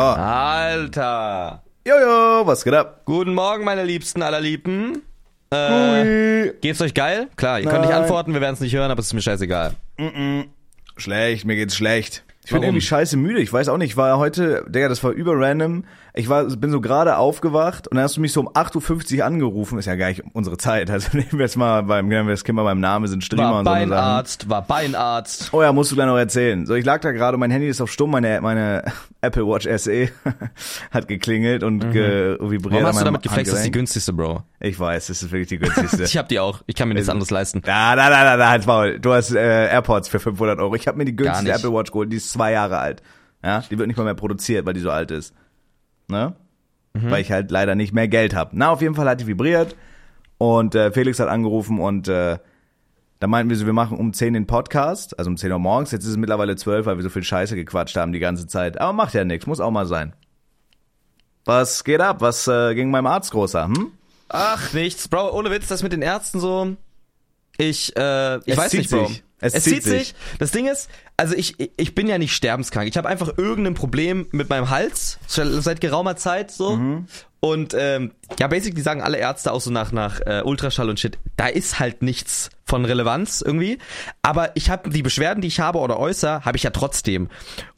Alter. Jojo, was geht ab? Guten Morgen, meine Liebsten allerliebten. Äh, geht's euch geil? Klar, ihr könnt nicht Nein. antworten, wir werden es nicht hören, aber es ist mir scheißegal. Schlecht, mir geht's schlecht. Ich bin Warum? irgendwie scheiße müde. Ich weiß auch nicht, ich war heute, Digga, das war über random. Ich war, bin so gerade aufgewacht und dann hast du mich so um 8.50 Uhr angerufen. Ist ja gar nicht unsere Zeit. Also nehmen wir jetzt mal beim, nehmen wir das Kind mal beim Namen, sind Streamer War und so Sachen. Beinarzt, war Beinarzt. Oh ja, musst du gleich noch erzählen. So, ich lag da gerade, mein Handy ist auf Stumm, meine, meine Apple Watch SE hat geklingelt und ge vibriert. Mhm. Warum hast du damit geflext? Das ist die günstigste, Bro. Ich weiß, das ist wirklich die günstigste. Ich hab die auch. Ich kann mir nichts anderes leisten. Da, da, da, da, da, halt's Maul. Du hast äh, AirPods für 500 Euro. Ich habe mir die günstigste. Apple Watch geholt, die ist zwei Jahre alt. Ja, die wird nicht mal mehr produziert, weil die so alt ist. Ne? Mhm. Weil ich halt leider nicht mehr Geld habe. Na, auf jeden Fall hat die vibriert und äh, Felix hat angerufen und äh, da meinten wir so, wir machen um 10 den Podcast, also um 10 Uhr morgens. Jetzt ist es mittlerweile 12, weil wir so viel Scheiße gequatscht haben die ganze Zeit. Aber macht ja nichts, muss auch mal sein. Was geht ab? Was äh, ging meinem Arzt großer? Hm? Ach, nichts, Bro. Ohne Witz, das mit den Ärzten so. Ich, äh, ich Es weiß nicht, Bro. sich. Es zieht sich. Das Ding ist, also ich, ich bin ja nicht sterbenskrank. Ich habe einfach irgendein Problem mit meinem Hals seit geraumer Zeit so. Mhm. Und ähm, ja, basically sagen alle Ärzte auch so nach nach äh, Ultraschall und Shit, da ist halt nichts von Relevanz irgendwie. Aber ich habe die Beschwerden, die ich habe oder äußere, habe ich ja trotzdem.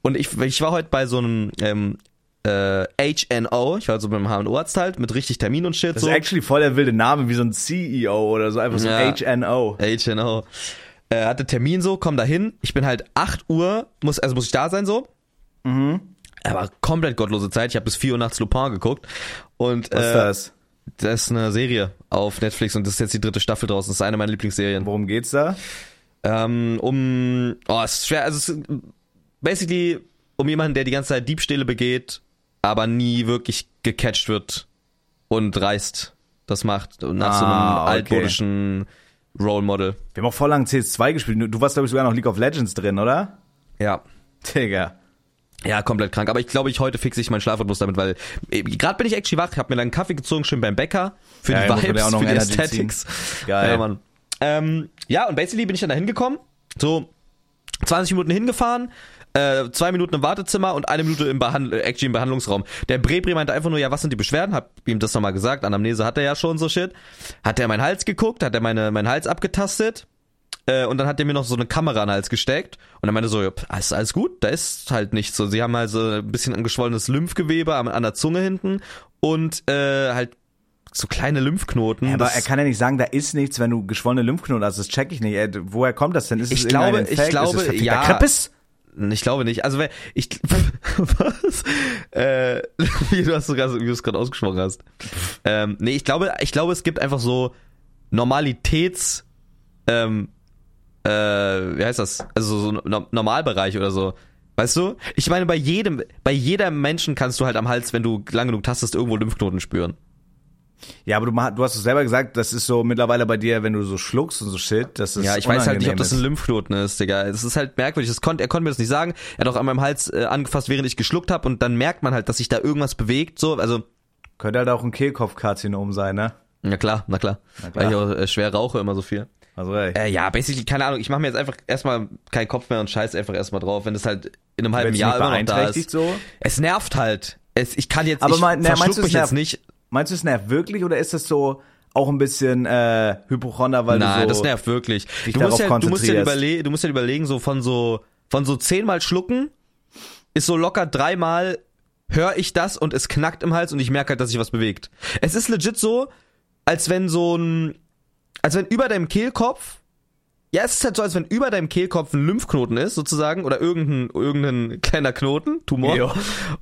Und ich, ich war heute bei so einem ähm, äh, HNO, ich war so beim HNO-Arzt halt, mit richtig Termin und Shit. Das so. ist actually voll der wilde Name, wie so ein CEO oder so, einfach so Ja. HNO. HNO. Äh, hatte Termin so, komm da hin. Ich bin halt 8 Uhr, muss, also muss ich da sein so. Mhm. Aber komplett gottlose Zeit. Ich habe bis 4 Uhr nachts Lupin geguckt. Und Was ist äh, das? das ist eine Serie auf Netflix und das ist jetzt die dritte Staffel draußen. Das ist eine meiner Lieblingsserien. Worum geht's da? Ähm, um, oh, es ist schwer, also es ist basically um jemanden, der die ganze Zeit Diebstähle begeht, aber nie wirklich gecatcht wird und dreist das macht. Nach so einem Ah, okay. Role Model. Wir haben auch voll lang CS2 gespielt. Du warst, glaube ich, sogar noch League of Legends drin, oder? Ja. Digga. Ja, komplett krank. Aber ich glaube, ich heute fixe ich meinen Schlafrhythmus damit, weil gerade bin ich actually wach. Ich habe mir dann einen Kaffee gezogen, schön beim Bäcker. Für Ja, die Vibes, für die Energy Aesthetics. Geil. Ja, Mann. Ähm, ja, und basically bin ich dann da hingekommen. So 20 Minuten hingefahren, äh, zwei Minuten im Wartezimmer und eine Minute im, Behand äh, actually im Behandlungsraum. Der Brebri meinte einfach nur, ja, was sind die Beschwerden? Hab ihm das nochmal gesagt. Anamnese hat er ja schon so shit. Hat er meinen Hals geguckt, hat er meine, meinen Hals abgetastet. Äh, und dann hat er mir noch so eine Kamera an den Hals gesteckt und er meinte so, ja, ist alles gut, da ist halt nichts so. Sie haben also ein bisschen angeschwollenes Lymphgewebe an, an der Zunge hinten und äh, halt so kleine Lymphknoten. Ja, aber er kann ja nicht sagen, da ist nichts, wenn du geschwollene Lymphknoten hast. Das check ich nicht. Woher kommt das denn? Ist es Ich glaube- irgendein ich glaube, es ja. Kreppes? Ich glaube nicht. Also ich was? Äh, wie du hast sogar wie du es gerade ausgesprochen hast. Ähm, nee, ich glaube, ich glaube, es gibt einfach so Normalitäts ähm, äh, wie heißt das? Also so no Normalbereich oder so. Weißt du? Ich meine, bei jedem, bei jeder Menschen kannst du halt am Hals, wenn du lang genug tastest, irgendwo Lymphknoten spüren. Ja, aber du, du hast es selber gesagt, das ist so mittlerweile bei dir, wenn du so schluckst und so shit, das ist Ja, ich weiß halt nicht, ob das ein. Lymphknoten ist, Digga. Es ist halt merkwürdig. Das konnt, er konnte mir das nicht sagen. Er hat auch an meinem Hals äh, angefasst, während ich geschluckt habe und dann merkt man halt, dass sich da irgendwas bewegt. So, also Könnte halt auch ein Kehlkopfkarzinom sein, ne? Na klar, na klar. klar. Weil ich auch äh, schwer rauche immer so viel. Also, ey. Äh, ja, basically, keine Ahnung. Ich mache mir jetzt einfach erstmal keinen Kopf mehr und scheiß einfach erstmal drauf, wenn das halt in einem halben Jahr immer noch da ist. so? Es nervt halt. Es, ich kann jetzt, Aber ich mein- na, meinst verschluck mich jetzt nicht. Meinst du, es nervt wirklich oder ist das so auch ein bisschen äh, Hypochonder, weil Nein, du so... das nervt wirklich. Du musst, ja, du, musst ja überle du musst ja überlegen, so von so von so zehnmal schlucken ist so locker dreimal höre ich das und es knackt im Hals und ich merke halt, dass sich was bewegt. Es ist legit so, als wenn so ein, als wenn über deinem Kehlkopf ja, es ist halt so, als wenn über deinem Kehlkopf ein Lymphknoten ist, sozusagen, oder irgendein, irgendein kleiner Knoten, Tumor. Jo.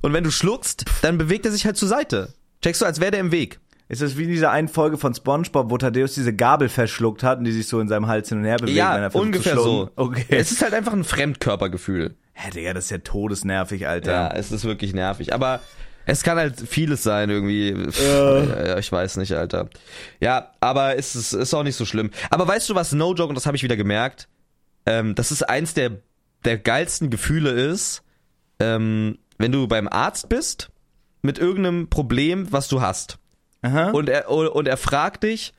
Und wenn du schluckst, dann bewegt er sich halt zur Seite. Checkst du, als wäre der im Weg. Ist das wie in dieser einen Folge von Spongebob, wo Thaddeus diese Gabel verschluckt hat und die sich so in seinem Hals hin und her bewegt, wenn ja, ungefähr so. Okay. Es ist halt einfach ein Fremdkörpergefühl. Hä, Digga, das ist ja todesnervig, Alter. Ja, es ist wirklich nervig. Aber es kann halt vieles sein irgendwie. Ja, ich weiß nicht, Alter. Ja, aber es ist, ist auch nicht so schlimm. Aber weißt du, was No Joke, und das habe ich wieder gemerkt, ähm, dass es eins der, der geilsten Gefühle ist, ähm, wenn du beim Arzt bist mit irgendeinem Problem, was du hast. Aha. Und er, und er fragt dich,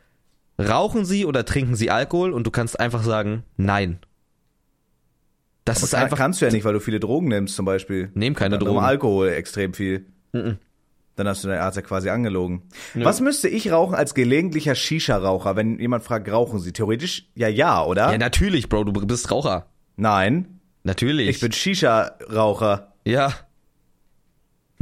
rauchen Sie oder trinken Sie Alkohol? Und du kannst einfach sagen, nein. Das ist Kann, einfach. kannst du ja nicht, weil du viele Drogen nimmst zum Beispiel. Nehm keine Drogen. Alkohol extrem viel. Dann hast du deinen Arzt ja quasi angelogen. Was müsste ich rauchen als gelegentlicher Shisha-Raucher, wenn jemand fragt, rauchen Sie? Theoretisch ja, ja, oder? Ja, natürlich, Bro, du bist Raucher. Nein, Natürlich. ich bin Shisha-Raucher. Ja.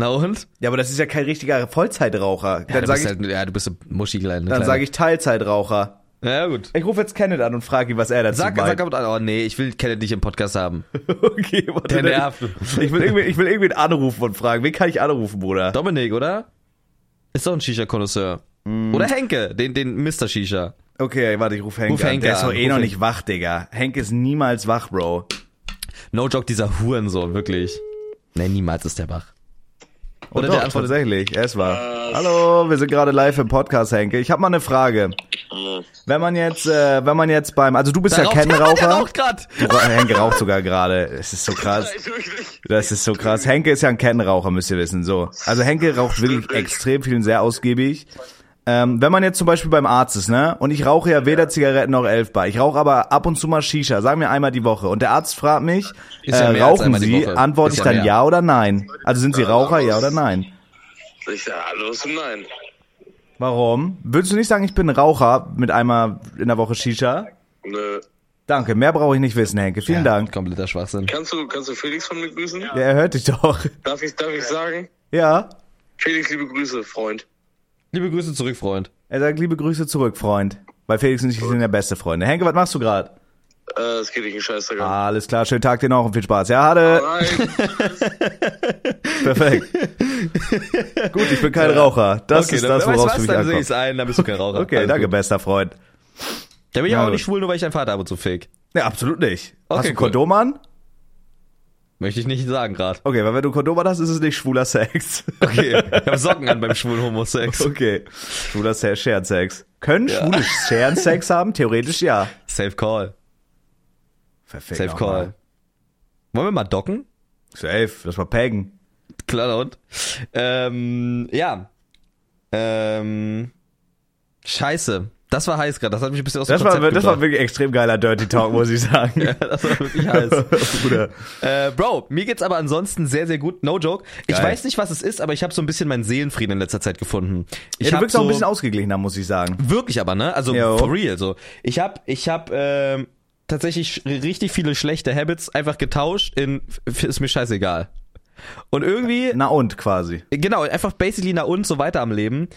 Na und? Ja, aber das ist ja kein richtiger Vollzeitraucher. Ja, dann du sage bist ich, halt, ja, du bist ein Muschi klein. dann sag ich Teilzeitraucher. Ja, gut. Ich rufe jetzt Kenneth an und frage ihn, was er dazu Sag, meint. sag aber, oh nee, ich will Kenneth nicht im Podcast haben. okay, warte, Der nervt. Ich will, irgendwie, ich will irgendwen anrufen und fragen, wen kann ich anrufen, Bruder? Dominik, oder? Ist doch ein Shisha-Konnoisseur. Mm. Oder Henke, den, den Mr. Shisha. Okay, warte, ich rufe Henke Ruf an. Henke Der ist doch an, eh ruf noch nicht wach, Digga. Henke ist niemals wach, Bro. No joke, dieser Hurensohn, wirklich. Nee, niemals ist der wach. Oh, Oder doch, der antwortet, tatsächlich, er ist wach. Hallo, wir sind gerade live im Podcast, Henke. Ich habe mal eine Frage. Wenn man jetzt, äh, wenn man jetzt beim, also du bist der ja ra- Henke raucht sogar gerade. Es ist so krass. Das ist so krass. Henke ist ja ein Kettenraucher, müsst ihr wissen. So. Also Henke raucht wirklich extrem viel und sehr ausgiebig. Ähm, wenn man jetzt zum Beispiel beim Arzt ist, ne? Und ich rauche ja weder Zigaretten noch Elfbar. Ich rauche aber ab und zu mal Shisha, sagen wir einmal die Woche. Und der Arzt fragt mich, Ist ja äh, rauchen Sie? Antworte ich ja dann mehr. ja oder nein? Also sind Sie Raucher, ja oder nein? Ich sag Hallo und Nein. Warum? Würdest du nicht sagen, ich bin Raucher mit einmal in der Woche Shisha? Nö. Danke, mehr brauche ich nicht wissen, Henke. Vielen Dank. Kompletter Schwachsinn. Kannst du, kannst du Felix von mir grüßen? Ja, er hört dich doch. Darf ich, darf ich sagen? Ja. Felix, liebe Grüße, Freund. Liebe Grüße zurück, Freund. Er sagt liebe Grüße zurück, Freund. Weil Felix und ich sind ja beste Freunde. Henke, was machst du gerade? Äh, es geht dich einen Scheißdreck an. Alles klar, schönen Tag dir noch und viel Spaß. Ja, hatte. Nein. Perfekt. Gut, ich bin kein Raucher. Das ist dann, das, weißt du worauf für mich dann sehe ankommt. ich's ein, dann bist du kein Raucher. Okay, Alles danke, gut. bester Freund. Da bin ich Ja, aber auch gut. nicht schwul, nur weil ich deinen Vater ab und zu fake. Nee, absolut nicht. hast Okay, du cool. Kondom an? Möchte ich nicht sagen gerade. Okay, weil wenn du Kondom hast, ist es nicht schwuler Sex. Okay, ich habe Socken an beim schwulen Homosex. Okay. Schwuler Se- Scherensex. Können Schwule Scherensex haben? Theoretisch ja. Safe Call. Perfekt. Safe. Call. Wollen wir mal docken? Safe, das war Peggen. Klar und. Ähm, ja. Ähm, scheiße. Das war heiß gerade. Das hat mich ein bisschen aus dem Das war, Konzept das war gebracht. wirklich extrem geiler Dirty Talk, muss ich sagen. Ja, das war wirklich heiß. Bruder. Äh, Bro, mir geht's aber ansonsten sehr, sehr gut. No joke. Ich Geil. weiß nicht, was es ist, aber ich habe so ein bisschen meinen Seelenfrieden in letzter Zeit gefunden. Ich Ja, du wirkst so, auch ein bisschen ausgeglichener, muss ich sagen. Wirklich aber, ne? Also Jo. for real so. Ich hab, ich hab ähm, tatsächlich richtig viele schlechte Habits einfach getauscht in ist mir scheißegal. Und irgendwie Na und quasi. genau, einfach basically na und so weiter am Leben.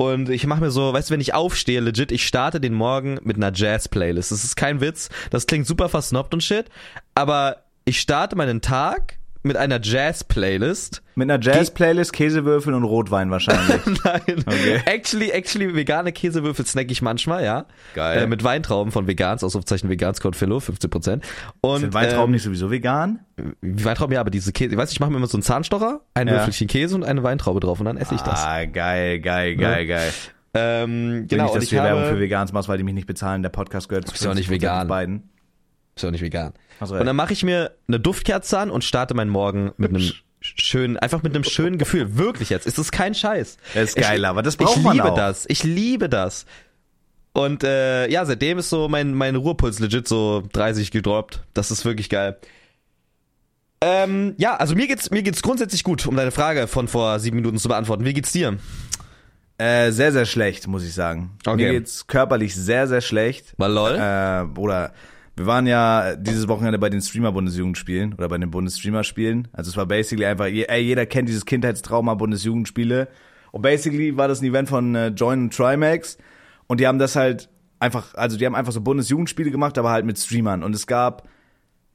Und ich mache mir so, weißt du, wenn ich aufstehe, legit, ich starte den Morgen mit einer Jazz-Playlist. Das ist kein Witz. Das klingt super versnobbt und shit. Aber ich starte meinen Tag mit einer Jazz-Playlist. Mit einer Jazz-Playlist, Käsewürfeln und Rotwein wahrscheinlich. Nein. Okay. Actually, actually, vegane Käsewürfel snack ich manchmal, ja. Geil. Äh, mit Weintrauben von Vegans, Ausrufezeichen Vegans, Code Philo, 15%. Und, Sind Weintrauben ähm, nicht sowieso vegan? Weintrauben, ja, aber diese Käse, ich weiß, ich mache mir immer so einen Zahnstocher, ein Ja. Würfelchen Käse und eine Weintraube drauf und dann esse ich das. Ah, geil, geil, geil, geil. Ähm, Genau, nicht, und dass ich du Werbung für Vegans machst, weil die mich nicht bezahlen. Der Podcast gehört zu Ist ja auch nicht 50% vegan. beiden. ist ja nicht vegan. Und dann mache ich mir eine Duftkerze an und starte meinen Morgen mit einem schönen, einfach mit einem schönen Gefühl. Wirklich jetzt. Es ist kein Scheiß. Das ist Ich- geil, aber das braucht ich man liebe auch. das. Ich liebe das. Und äh, ja, seitdem ist so mein, mein Ruhepuls legit so 30 gedroppt. Das ist wirklich geil. Ähm, ja, also mir geht's, mir geht's grundsätzlich gut, um deine Frage von vor sieben Minuten zu beantworten. Wie geht's dir? Äh, sehr, sehr schlecht, muss ich sagen. Okay. Mir geht's körperlich sehr, sehr schlecht. Mal lol. Äh, Bruder, wir waren ja dieses Wochenende bei den Streamer-Bundesjugendspielen oder bei den Bundesstreamer-Spielen. Also es war basically einfach, ey, jeder kennt dieses Kindheitstrauma Bundesjugendspiele. Und basically war das ein Event von äh, Join und Trimax. Und die haben das halt einfach, also die haben einfach so Bundesjugendspiele gemacht, aber halt mit Streamern. Und es gab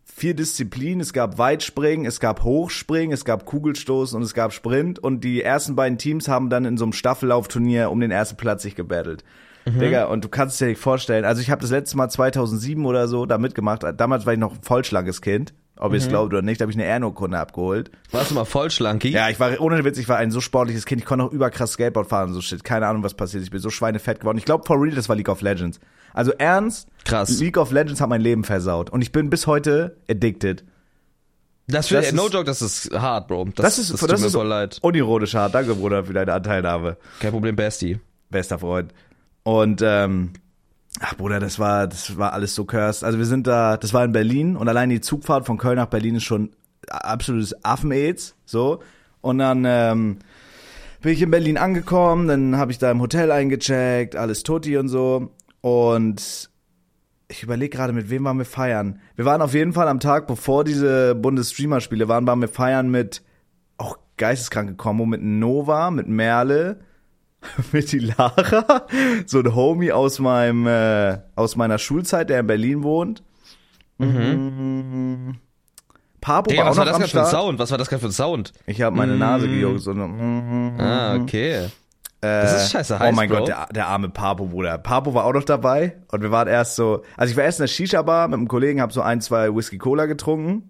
vier Disziplinen. Es gab Weitspringen, es gab Hochspringen, es gab Kugelstoßen und es gab Sprint. Und die ersten beiden Teams haben dann in so einem Staffellaufturnier um den ersten Platz sich gebettelt. Digga, und du kannst dir nicht vorstellen, also ich habe das letzte Mal 2007 oder so da mitgemacht. Damals war ich noch ein vollschlankes Kind. Ob ihr es glaubt oder nicht, da habe ich eine Ehrenurkunde abgeholt. Warst du mal voll schlanki? Ja, ich war, ohne Witz, ich war ein so sportliches Kind. Ich konnte auch überkrass Skateboard fahren, so shit. Keine Ahnung, was passiert. Ich bin so schweinefett geworden. Ich glaube, for real, das war League of Legends. Also ernst, Krass. League of Legends hat mein Leben versaut. Und ich bin bis heute addicted. Das, Das das no ist- joke, das ist hart, Bro. Das, Das ist, das das, tut mir ist voll leid. unironisch hart. Danke, Bruder, für deine Anteilnahme. Kein Problem, Bestie. Bester Freund. Und ähm, Ach Bruder, das war, das war alles so cursed. Also wir sind da, das war in Berlin und allein die Zugfahrt von Köln nach Berlin ist schon absolutes Affenaids, so. Und dann ähm, bin ich in Berlin angekommen, dann habe ich da im Hotel eingecheckt, alles tutti und so. Und ich überlege gerade, mit wem waren wir feiern. Wir waren auf jeden Fall am Tag, bevor diese Bundesstreamer-Spiele waren, waren wir feiern mit auch geisteskranke Kombo, mit Nova, mit Merle, mit die Lara, so ein Homie aus meinem äh, aus meiner Schulzeit, der in Berlin wohnt. Mhm. Papo Digga, war was war das am gerade für ein. Sound? Was war das gerade für ein Sound? Ich habe meine Nase gejuckt. So, mhm. Ah, okay. Das ist scheiße Oh heiß, mein Bro. Gott, der, der arme Papo, Bruder. Papo war auch noch dabei und wir waren erst so, also ich war erst in der Shisha-Bar mit einem Kollegen, habe so ein, zwei Whisky-Cola getrunken.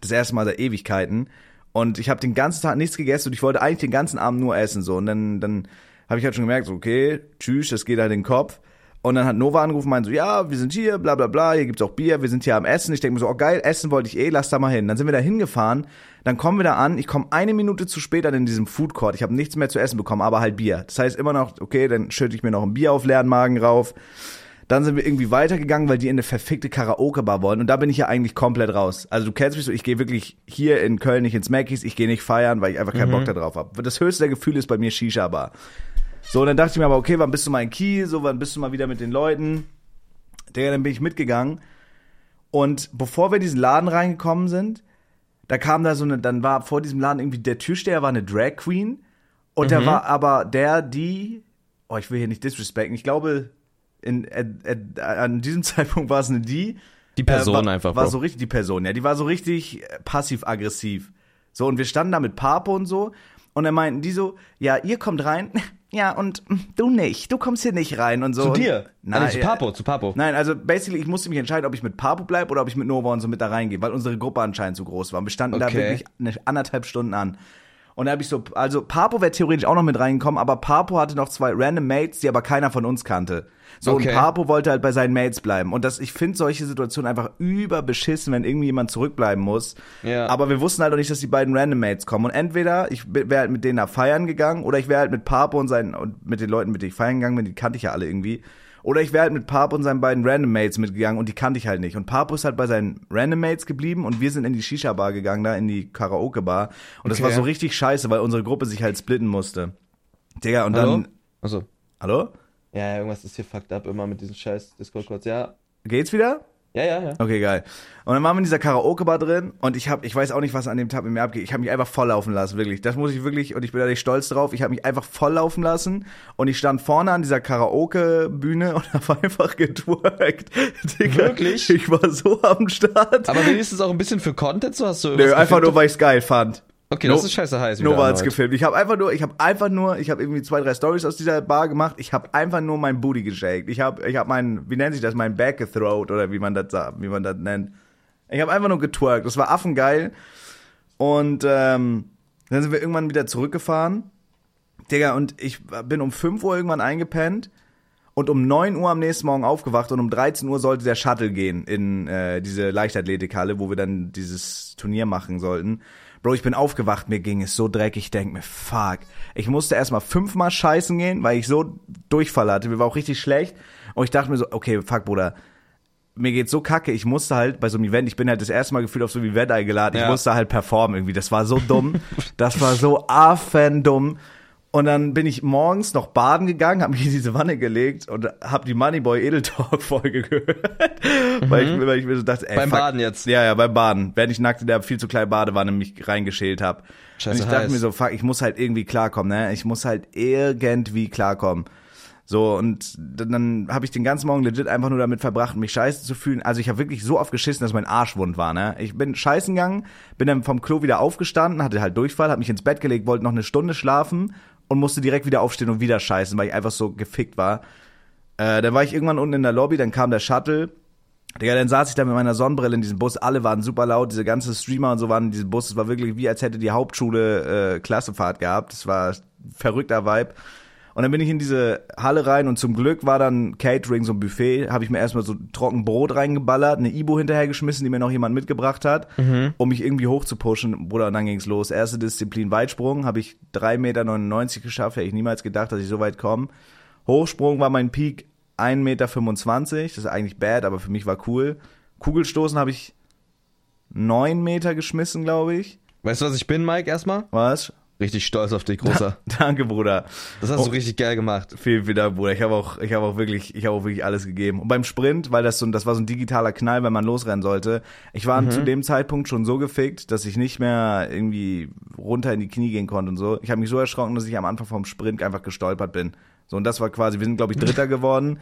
Das erste Mal seit Ewigkeiten. Und ich habe den ganzen Tag nichts gegessen und ich wollte eigentlich den ganzen Abend nur essen. so Und dann, dann habe ich halt schon gemerkt, so, okay, tschüss, das geht halt in den Kopf. Und dann hat Nova angerufen, meinte so, ja, wir sind hier, bla bla bla, hier gibt's auch Bier, wir sind hier am Essen. Ich denke mir so, oh geil, essen wollte ich eh, lass da mal hin. Dann sind wir da hingefahren, dann kommen wir da an, ich komme eine Minute zu spät an in diesem Food Court, ich habe nichts mehr zu essen bekommen, aber halt Bier. Das heißt immer noch, okay, dann schütte ich mir noch ein Bier auf leeren Magen rauf. Dann sind wir irgendwie weitergegangen, weil die in eine verfickte Karaoke-Bar wollen. Und da bin ich ja eigentlich komplett raus. Also du kennst mich so, ich gehe wirklich hier in Köln nicht ins Mackies, ich gehe nicht feiern, weil ich einfach keinen Bock da drauf habe. Das höchste der Gefühle ist bei mir Shisha-Bar. So, und dann dachte ich mir aber, okay, wann bist du mal in Kiel? So, wann bist du mal wieder mit den Leuten? Digga, dann bin ich mitgegangen. Und bevor wir in diesen Laden reingekommen sind, da kam da so eine, dann war vor diesem Laden irgendwie der Türsteher war eine Drag Queen. Und der war aber der, die, oh, ich will hier nicht disrespekten, ich glaube, in, äh, äh, an diesem Zeitpunkt war es eine die. Die Person äh, war, einfach, War Bro. so richtig die Person, ja. Die war so richtig äh, passiv-aggressiv. So, und wir standen da mit Papo und so. Und dann meinten die so, ja, ihr kommt rein. Ja, und mm, du nicht. Du kommst hier nicht rein und so. Zu dir? Nein, nee, zu äh, Papo, zu Papo. Nein, also basically, ich musste mich entscheiden, ob ich mit Papo bleibe oder ob ich mit Nova und so mit da reingehe, weil unsere Gruppe anscheinend zu groß war. Und wir standen da Okay. wirklich eine anderthalb Stunden an. Und da habe ich so, also Papo wäre theoretisch auch noch mit reingekommen, aber Papo hatte noch zwei random Mates, die aber keiner von uns kannte. So, Okay. und Papo wollte halt bei seinen Mates bleiben. Und das, ich finde solche Situationen einfach überbeschissen, wenn irgendwie jemand zurückbleiben muss. Ja. Aber wir wussten halt noch nicht, dass die beiden Random Mates kommen. Und entweder ich wäre halt mit denen da feiern gegangen oder ich wäre halt mit Papo und seinen, und mit den Leuten, mit denen ich feiern gegangen bin, die kannte ich ja alle irgendwie. Oder ich wäre halt mit Papo und seinen beiden Random Mates mitgegangen und die kannte ich halt nicht. Und Papo ist halt bei seinen Random Mates geblieben und wir sind in die Shisha-Bar gegangen, da in die Karaoke-Bar. Und das Okay. war so richtig scheiße, weil unsere Gruppe sich halt splitten musste. Digga, und Hallo? dann. Achso. Hallo? Ja, ja, irgendwas ist hier fucked up immer mit diesen scheiß Discord-Codes. Ja. Geht's wieder? Ja, ja, ja. Okay, geil. Und dann waren wir in dieser Karaoke-Bar drin und ich hab, ich weiß auch nicht, was an dem Tag mit mir abgeht. Ich habe mich einfach volllaufen lassen, wirklich. Das muss ich wirklich, und ich bin da nicht stolz drauf. Ich habe mich einfach volllaufen lassen und ich stand vorne an dieser Karaoke-Bühne und habe einfach getwerkt. Digga, Wirklich? Ich war so am Start. Aber wenigstens auch ein bisschen für Content, so hast du Nö, einfach nur, weil ich's geil fand. Okay, das No- ist scheiße heiß. wieder Nova hat's erneut. gefilmt. Ich habe einfach nur, ich habe einfach nur, ich habe irgendwie zwei, drei Stories aus dieser Bar gemacht. Ich habe einfach nur mein Booty geshakt. Ich habe, ich habe mein, wie nennt sich das, mein Back gethrowt oder wie man das sagt, wie man das nennt. Ich habe einfach nur getwerkt. Das war affengeil. Und ähm, dann sind wir irgendwann wieder zurückgefahren. Digga, und ich bin um 5 Uhr irgendwann eingepennt und um 9 Uhr am nächsten Morgen aufgewacht und um 13 Uhr sollte der Shuttle gehen in äh, diese Leichtathletikhalle, wo wir dann dieses Turnier machen sollten. Bro, ich bin aufgewacht, mir ging es so dreckig, ich denk mir, fuck. Ich musste erstmal fünfmal scheißen gehen, weil ich so Durchfall hatte. Mir war auch richtig schlecht. Und ich dachte mir so, okay, fuck, Bruder, mir geht's so kacke, ich musste halt bei so einem Event, ich bin halt das erste Mal gefühlt auf so ein Event eingeladen, ich Ja. musste halt performen irgendwie. Das war so dumm. das war so affendumm. Und dann bin ich morgens noch baden gegangen, habe mich in diese Wanne gelegt und habe die Moneyboy Edel Talk Folge gehört, weil, ich, weil ich mir so dachte, ey, Beim fuck. Baden jetzt. Ja, ja, beim Baden, während ich nackt in der viel zu kleinen Badewanne mich reingeschält habe. Und ich dachte heiß. mir so, fuck, ich muss halt irgendwie klarkommen, ne? Ich muss halt irgendwie klarkommen. So, und dann, dann habe ich den ganzen Morgen legit einfach nur damit verbracht, mich scheiße zu fühlen. Also ich habe wirklich so oft geschissen, dass mein Arsch wund war, ne? Ich bin scheißen gegangen, bin dann vom Klo wieder aufgestanden, hatte halt Durchfall, habe mich ins Bett gelegt, wollte noch eine Stunde schlafen und musste direkt wieder aufstehen und wieder scheißen, weil ich einfach so gefickt war. Äh, dann war ich irgendwann unten in der Lobby, dann kam der Shuttle. Digga, dann saß ich da mit meiner Sonnenbrille in diesem Bus, alle waren super laut, diese ganzen Streamer und so waren in diesem Bus. Es war wirklich wie, als hätte die Hauptschule äh, Klassefahrt gehabt. Das war verrückter Vibe. Und dann bin ich in diese Halle rein und zum Glück war dann Catering, so ein Buffet, habe ich mir erstmal so trocken Brot reingeballert, eine Ibo hinterhergeschmissen, die mir noch jemand mitgebracht hat, um mich irgendwie hochzupushen. Bruder, und dann ging's los. Erste Disziplin Weitsprung, habe ich 3,99 Meter geschafft, hätte ich niemals gedacht, dass ich so weit komme. Hochsprung war mein Peak 1,25 Meter. Das ist eigentlich bad, aber für mich war cool. Kugelstoßen habe ich 9 Meter geschmissen, glaube ich. Weißt du, was ich bin, Mike, erstmal? Was? Richtig stolz auf dich, Großer. Danke, Bruder. Das hast du richtig geil gemacht. Vielen, vielen Dank, Bruder. Ich habe auch, ich habe auch wirklich, ich habe auch wirklich alles gegeben. Und beim Sprint, weil das so, das war so ein digitaler Knall, wenn man losrennen sollte. Ich war zu dem Zeitpunkt schon so gefickt, dass ich nicht mehr irgendwie runter in die Knie gehen konnte und so. Ich habe mich so erschrocken, dass ich am Anfang vom Sprint einfach gestolpert bin. So und das war quasi, wir sind glaube ich Dritter geworden.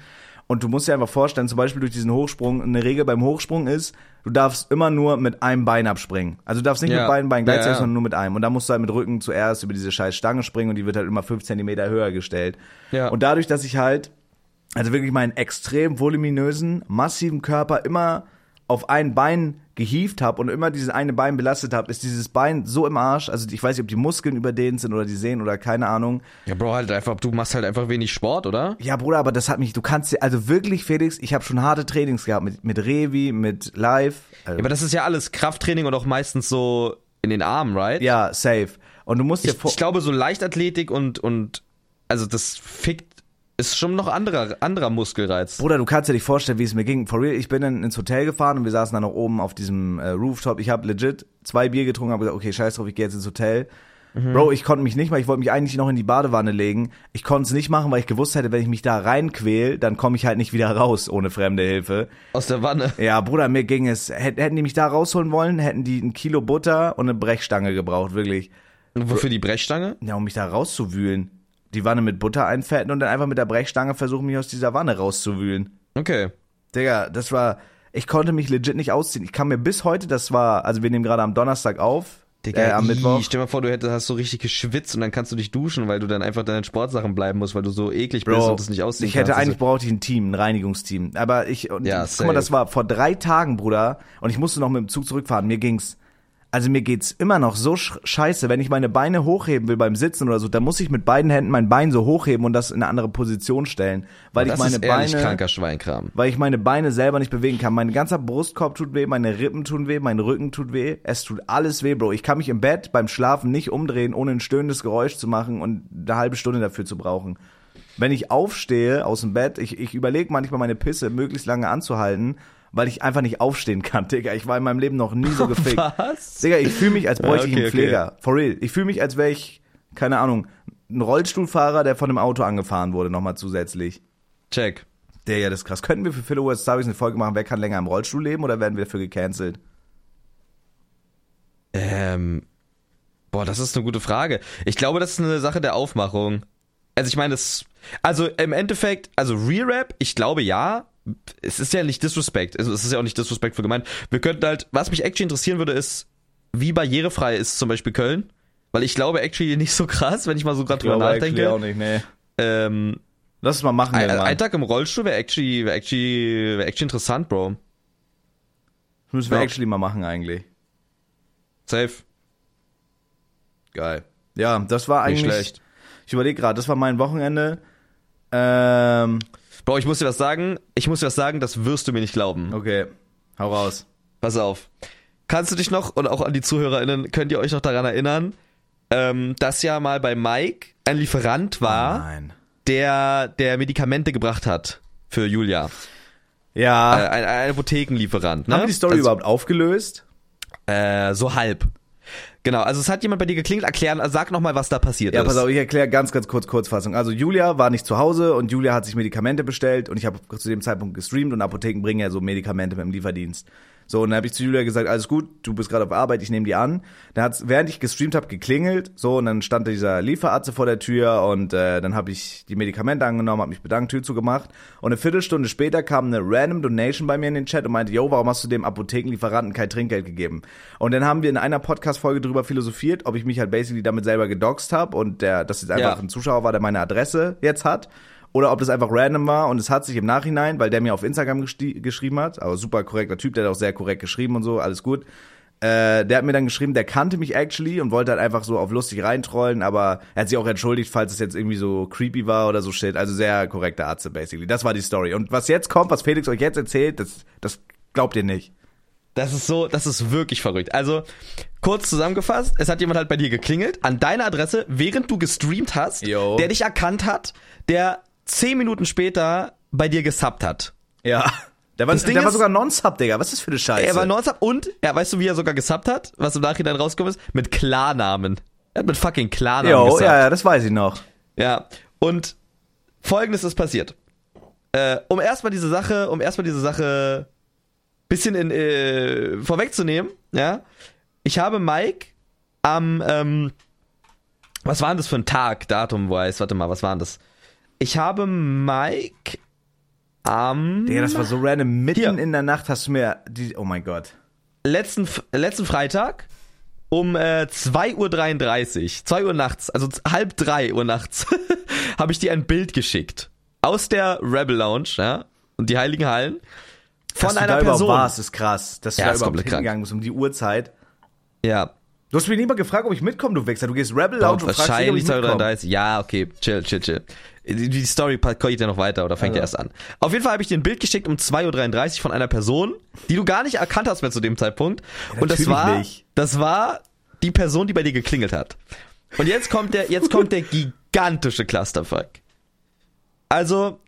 Und du musst dir einfach vorstellen, zum Beispiel durch diesen Hochsprung, eine Regel beim Hochsprung ist, du darfst immer nur mit einem Bein abspringen. Also du darfst nicht Ja. mit beiden Beinen Ja, gleichzeitig, ja. sondern nur mit einem. Und da musst du halt mit Rücken zuerst über diese scheiß Stange springen und die wird halt immer fünf Zentimeter höher gestellt. Ja. Und dadurch, dass ich halt, also wirklich meinen extrem voluminösen, massiven Körper immer auf ein Bein gehievt habe und immer dieses eine Bein belastet habe, ist dieses Bein so im Arsch. Also ich weiß nicht, ob die Muskeln überdehnt sind oder die Sehnen oder keine Ahnung. Ja, Bro, halt einfach, du machst halt einfach wenig Sport, oder? Ja, Bruder, aber das hat mich, du kannst, dir- also wirklich, Felix, ich habe schon harte Trainings gehabt mit, mit Revi, mit Live. Also, Ja, aber das ist ja alles Krafttraining und auch meistens so in den Armen, right? ja, safe. Und du musst dir Ich, vor, ich glaube, so Leichtathletik und, und, also das fickt, ist schon noch anderer, anderer Muskelreiz. Bruder, du kannst dir nicht vorstellen, wie es mir ging. For real, ich bin dann ins Hotel gefahren und wir saßen dann noch oben auf diesem äh, Rooftop. Ich habe legit zwei Bier getrunken, habe gesagt, okay, scheiß drauf, ich gehe jetzt ins Hotel. Bro, ich konnte mich nicht mal, ich wollte mich eigentlich noch in die Badewanne legen. Ich konnte es nicht machen, weil ich gewusst hätte, wenn ich mich da reinquäl, dann komme ich halt nicht wieder raus ohne fremde Hilfe. Aus der Wanne. Ja, Bruder, mir ging es, hätt- hätten die mich da rausholen wollen, hätten die ein Kilo Butter und eine Brechstange gebraucht, wirklich. Und Wofür die Brechstange? Ja, um mich da rauszuwühlen. Die Wanne mit Butter einfetten und dann einfach mit der Brechstange versuchen, mich aus dieser Wanne rauszuwühlen. Okay. Digga, das war, ich konnte mich legit nicht ausziehen. Ich kann mir bis heute, das war, also wir nehmen gerade am Donnerstag auf, Digga, äh, am Mittwoch. stell dir mal vor, du hättest, hast so richtig geschwitzt und dann kannst du dich duschen, weil du dann einfach deine Sportsachen bleiben musst, weil du so eklig bist und das nicht ausziehen ich hätte kannst. Also eigentlich brauchte ich ein Team, ein Reinigungsteam. Aber ich, und Ja, guck mal, das war vor drei Tagen, Bruder, und ich musste noch mit dem Zug zurückfahren. Mir ging's, also mir geht's immer noch so sch scheiße, wenn ich meine Beine hochheben will beim Sitzen oder so, dann muss ich mit beiden Händen mein Bein so hochheben und das in eine andere Position stellen, weil das ich meine ist ehrlich Beine, kranker Schweinkram. weil ich meine Beine selber nicht bewegen kann. Mein ganzer Brustkorb tut weh, meine Rippen tun weh, mein Rücken tut weh. Es tut alles weh, Bro. Ich kann mich im Bett beim Schlafen nicht umdrehen, ohne ein stöhnendes Geräusch zu machen und eine halbe Stunde dafür zu brauchen. Wenn ich aufstehe aus dem Bett, ich, ich überlege manchmal meine Pisse möglichst lange anzuhalten, weil ich einfach nicht aufstehen kann, Digga. Ich war in meinem Leben noch nie so gefickt. Was? Digga, ich fühle mich, als bräuchte ich okay, einen Pfleger. For real. Ich fühle mich, als wäre ich, keine Ahnung, ein Rollstuhlfahrer, der von einem Auto angefahren wurde, nochmal zusätzlich. Check. Der ja, das ist krass. Könnten wir für Philo West Stories eine Folge machen, wer kann länger im Rollstuhl leben oder werden wir dafür gecancelt? Ähm, boah, das ist eine gute Frage. Ich glaube, das ist eine Sache der Aufmachung. Also ich meine, das, also im Endeffekt, also Re-Rap, ich glaube ja. Es ist ja nicht Disrespect. Also es ist ja auch nicht Disrespect für gemeint. Wir könnten halt, was mich actually interessieren würde, ist, wie barrierefrei ist zum Beispiel Köln? Weil ich glaube actually nicht so krass, wenn ich mal so gerade drüber nachdenke. nicht, nee. Ähm, Lass es mal machen, ein, ein Tag im Rollstuhl wäre actually, wäre actually, wäre actually interessant, Bro. Das müssen wir Ja. actually mal machen eigentlich. Safe. Geil. Ja, das war Nicht eigentlich. schlecht. Ich überlege gerade, das war mein Wochenende. Ähm, Bro, ich muss dir was sagen. Ich muss dir was sagen, das wirst du mir nicht glauben. okay. Hau raus. Pass auf. Kannst du dich noch, und auch an die ZuhörerInnen, könnt ihr euch noch daran erinnern, ähm, dass ja mal bei Mike ein Lieferant war, Nein. der, der Medikamente gebracht hat für Julia. Äh, Ja. ein, ein Apothekenlieferant, ne? Haben die Story Also, überhaupt aufgelöst? Äh, so halb. Genau, also es hat jemand bei dir geklingelt, erklären, sag noch mal, was da passiert Ja, ist. pass auf, ich erkläre ganz, ganz kurz Kurzfassung. Also Julia war nicht zu Hause und Julia hat sich Medikamente bestellt und ich habe zu dem Zeitpunkt gestreamt und Apotheken bringen ja so Medikamente mit dem Lieferdienst. So, und dann habe ich zu Julia gesagt, alles gut, du bist gerade auf Arbeit, ich nehme die an. Dann hat's, während ich gestreamt habe, geklingelt, so, und dann stand dieser Lieferarzt vor der Tür und äh, dann habe ich die Medikamente angenommen, habe mich bedankt, Tür zugemacht. Und eine Viertelstunde später kam eine random Donation bei mir in den Chat und meinte, yo, warum hast du dem Apothekenlieferanten kein Trinkgeld gegeben? Und dann haben wir in einer Podcast-Folge drüber philosophiert, ob ich mich halt basically damit selber gedoxt habe und der, das jetzt einfach Ja. ein Zuschauer war, der meine Adresse jetzt hat. Oder ob das einfach random war und es hat sich im Nachhinein, weil der mir auf Instagram geschrieben hat, aber super korrekter Typ, der hat auch sehr korrekt geschrieben und so, alles gut. Äh, der hat mir dann geschrieben, der kannte mich actually und wollte halt einfach so auf lustig reintrollen, aber er hat sich auch entschuldigt, falls es jetzt irgendwie so creepy war oder so shit. Also sehr korrekter Arzt, basically. Das war die Story. Und was jetzt kommt, was Felix euch jetzt erzählt, das, das glaubt ihr nicht. Das ist so, das ist wirklich verrückt. Also, kurz zusammengefasst, es hat jemand halt bei dir geklingelt, an deiner Adresse, während du gestreamt hast, Jo. der dich erkannt hat, der zehn Minuten später bei dir gesubbt hat. Ja. Der war, Das Ding der war ist- sogar Non-Sub, Digga. Was ist das für eine Scheiße? Er war nonsub und, ja, weißt du, wie er sogar gesubbt hat? Was im Nachhinein rausgekommen ist? Mit Klarnamen. Er hat mit fucking Klarnamen Jo, gesubbt. ja, ja, das weiß ich noch. Ja, und folgendes ist passiert. Äh, um erstmal diese Sache, um erstmal diese Sache bisschen in, äh, vorwegzunehmen, ja, ich habe Mike am, ähm, was war denn das für ein Tag, Datum, weiß, warte mal, was war denn das? Ich habe Mike am Digga, das war so random. Mitten Hier. in der Nacht hast du mir die, oh mein Gott. letzten, letzten Freitag um äh, 2.33 Uhr, 2 Uhr nachts, also halb drei Uhr nachts, habe ich dir ein Bild geschickt. Aus der Rebel Lounge, ja, und die Heiligen Hallen. Von Dass du einer da überhaupt Person. warst, ist krass. Dass du Ja, da ist überhaupt hingegangen bist um die Uhrzeit. Ja, Du hast mich nie mal gefragt, ob ich mitkomme, du Wichser. Du gehst Rebel Lounge und fragst dich, ob wahrscheinlich ich mitkomme. 2.33 Uhr. Ja, okay, chill, chill, chill. Die Story geht ja noch weiter oder fängt ja erst an. Auf jeden Fall habe ich dir ein Bild geschickt um 2.33 Uhr von einer Person, die du gar nicht erkannt hast mehr zu dem Zeitpunkt. und das war, nicht. das war die Person, die bei dir geklingelt hat. Und jetzt kommt der, jetzt kommt der gigantische Clusterfuck. Also,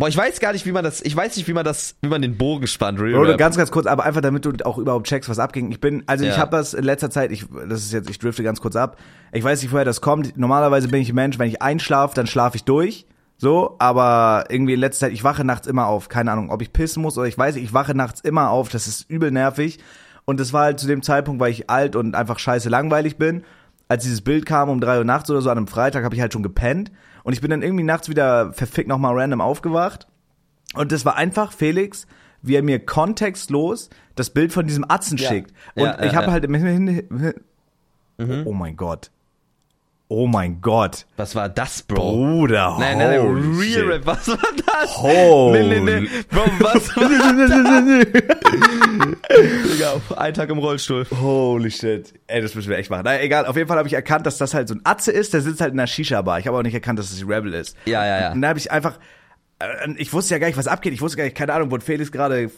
boah, ich weiß gar nicht, wie man das, ich weiß nicht, wie man das, wie man den Bogen spannt. Real Bro, ganz, ganz kurz, aber einfach damit du auch überhaupt checkst, was abging. Ich bin, also ich Ja. habe das in letzter Zeit, ich, das ist jetzt, ich drifte ganz kurz ab. Ich weiß nicht, woher das kommt. Normalerweise bin ich ein Mensch, wenn ich einschlafe, dann schlafe ich durch. So, aber irgendwie in letzter Zeit, ich wache nachts immer auf. Keine Ahnung, ob ich pissen muss oder ich weiß, nicht, ich wache nachts immer auf. Das ist übel nervig. Und das war halt zu dem Zeitpunkt, weil ich alt und einfach scheiße langweilig bin. Als dieses Bild kam um drei Uhr nachts oder so an einem Freitag, habe ich halt schon gepennt. Und ich bin dann irgendwie nachts wieder verfickt nochmal random aufgewacht. Und das war einfach Felix, wie er mir kontextlos das Bild von diesem Atzen Ja. schickt. Und Ja, ich ja, habe ja. halt im Hin Oh mein Gott. Oh mein Gott. Was war das, Bro? Bruder, Nein, nein, nein, Real. Rap, was war das? Holy- Nee, nee, nee. Bro, was war Digga, ein Tag im Rollstuhl. Holy shit. Ey, das müssen wir echt machen. Na, egal, auf jeden Fall habe ich erkannt, dass das halt so ein Atze ist, der sitzt halt in einer Shisha-Bar. Ich habe auch nicht erkannt, dass das die Rebel ist. Ja, ja, ja. Und da habe ich einfach, ich wusste ja gar nicht, was abgeht. Ich wusste gar nicht, keine Ahnung, wurde Felix gerade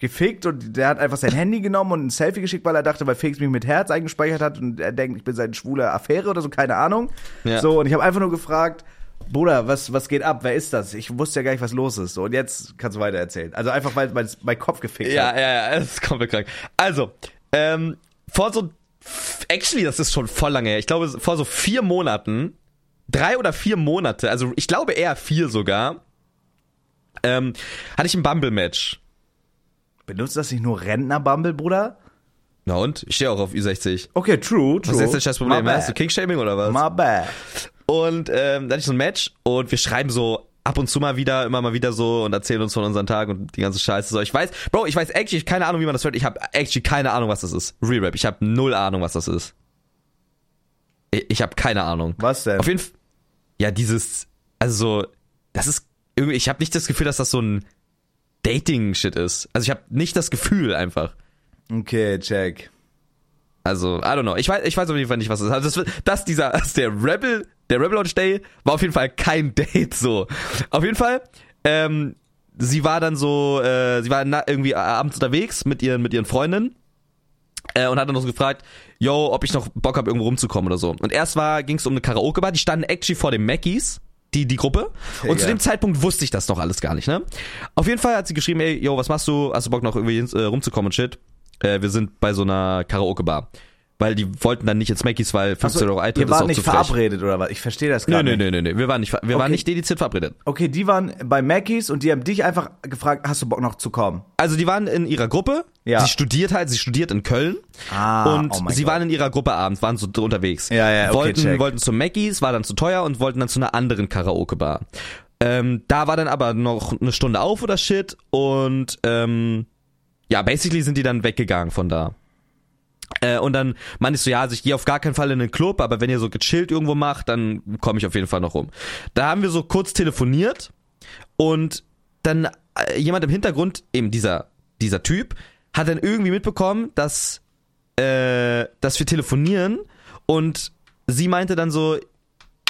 gefickt und der hat einfach sein Handy genommen und ein Selfie geschickt, weil er dachte, weil Felix mich mit Herz eingespeichert hat und er denkt, ich bin seine schwule Affäre oder so, keine Ahnung. Ja. So, und ich habe einfach nur gefragt, Bruder, was, was geht ab? Wer ist das? Ich wusste ja gar nicht, was los ist. So, und jetzt kannst du weiter erzählen. Also einfach, weil es mein Kopf gefickt Ja, hat. ja, ja, es ist komplett krank. Also, ähm, vor so, actually, das ist schon voll lange her. Ich glaube, vor so vier Monaten, drei oder vier Monate, also ich glaube eher vier sogar, ähm, hatte ich ein Bumble-Match. Benutzt das nicht nur Rentner-Bumble, Bruder? Na und? Ich stehe auch auf Ü60. Okay, true, true. Was ist jetzt das Problem? Hast du. King-Shaming oder was? My bad. Und ähm, da hatte ich so ein Match und wir schreiben so ab und zu mal wieder, immer mal wieder so und erzählen uns von unseren Tag und die ganze Scheiße. So, ich weiß, Bro, ich weiß actually keine Ahnung, wie man das hört. Ich habe actually keine Ahnung, was das ist. Real Rap. Ich habe null Ahnung, was das ist. Ich, ich habe keine Ahnung. Was denn? Auf jeden Fall. Ja, dieses, also so, das ist irgendwie, ich habe nicht das Gefühl, dass das so ein Dating-Shit ist. Also ich habe nicht das Gefühl einfach. Okay, check. Also, I don't know. Ich weiß, ich weiß auf jeden Fall nicht, was das ist. Also, das, das dieser, das der Rebel, der Rebel Launch Day war auf jeden Fall kein Date, so. Auf jeden Fall, ähm, sie war dann so, äh, sie war irgendwie abends unterwegs mit ihren, mit ihren Freundinnen. Äh, und hat dann noch so gefragt, yo, ob ich noch Bock habe, irgendwo rumzukommen oder so. Und erst war, ging es um eine Karaoke-Bar, die standen actually vor dem Mackies, die, die Gruppe. Und zu Ja. dem Zeitpunkt wusste ich das noch alles gar nicht, ne? Auf jeden Fall hat sie geschrieben, ey, yo, was machst du? Hast du Bock noch irgendwie äh, rumzukommen und shit? Äh, wir sind bei so einer Karaoke-Bar. Weil die wollten dann nicht ins Mackies, weil 15 Euro Eintritt ihr ist wart auch nicht zu frech. verabredet oder was? Ich verstehe das gar nö, nicht. nö, nö, nö. Wir waren nicht, wir waren Okay. nicht dediziert verabredet. Okay, die waren bei Mackies und die haben dich einfach gefragt, hast du Bock noch zu kommen? Also die waren in ihrer Gruppe. Ja. Sie studiert halt, sie studiert in Köln. Ah, und oh sie Gott. waren in ihrer Gruppe abends, waren so unterwegs. Ja, ja, okay, wollten, check. wollten zu Mackies, war dann zu teuer und wollten dann zu einer anderen Karaoke-Bar. Ähm, da war dann aber noch eine Stunde auf oder shit und ähm, ja, basically sind die dann weggegangen von da. Äh, und dann meinte ich so, ja, also ich gehe auf gar keinen Fall in den Club, aber wenn ihr so gechillt irgendwo macht, dann komme ich auf jeden Fall noch rum. Da haben wir so kurz telefoniert und dann äh, jemand im Hintergrund, eben dieser, dieser Typ, hat dann irgendwie mitbekommen, dass, äh, dass wir telefonieren und sie meinte dann so,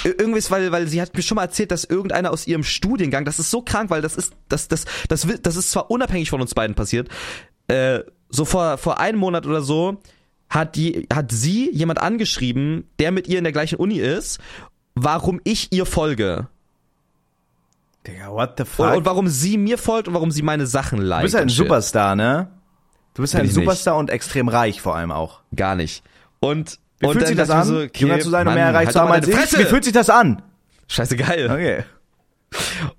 Ir- Irgendwas, weil, weil sie hat mir schon mal erzählt, dass irgendeiner aus ihrem Studiengang, das ist so krank, weil das ist, das, das, das, wi- das ist zwar unabhängig von uns beiden passiert, äh, so vor, vor einem Monat oder so, hat die, hat sie jemand angeschrieben, der mit ihr in der gleichen Uni ist, warum ich ihr folge. Digga, what the Und, fuck? und warum sie mir folgt und warum sie meine Sachen liked. du bist halt ein und. Superstar, ne? Du bist halt ein ich nicht. Superstar und extrem reich vor allem auch. Gar nicht. Und, Wie und fühlt sich das an, so, okay, jünger zu sein und Mann, mehr erreicht halt zu haben als ich? Wie fühlt sich das an? Scheiße geil. Okay.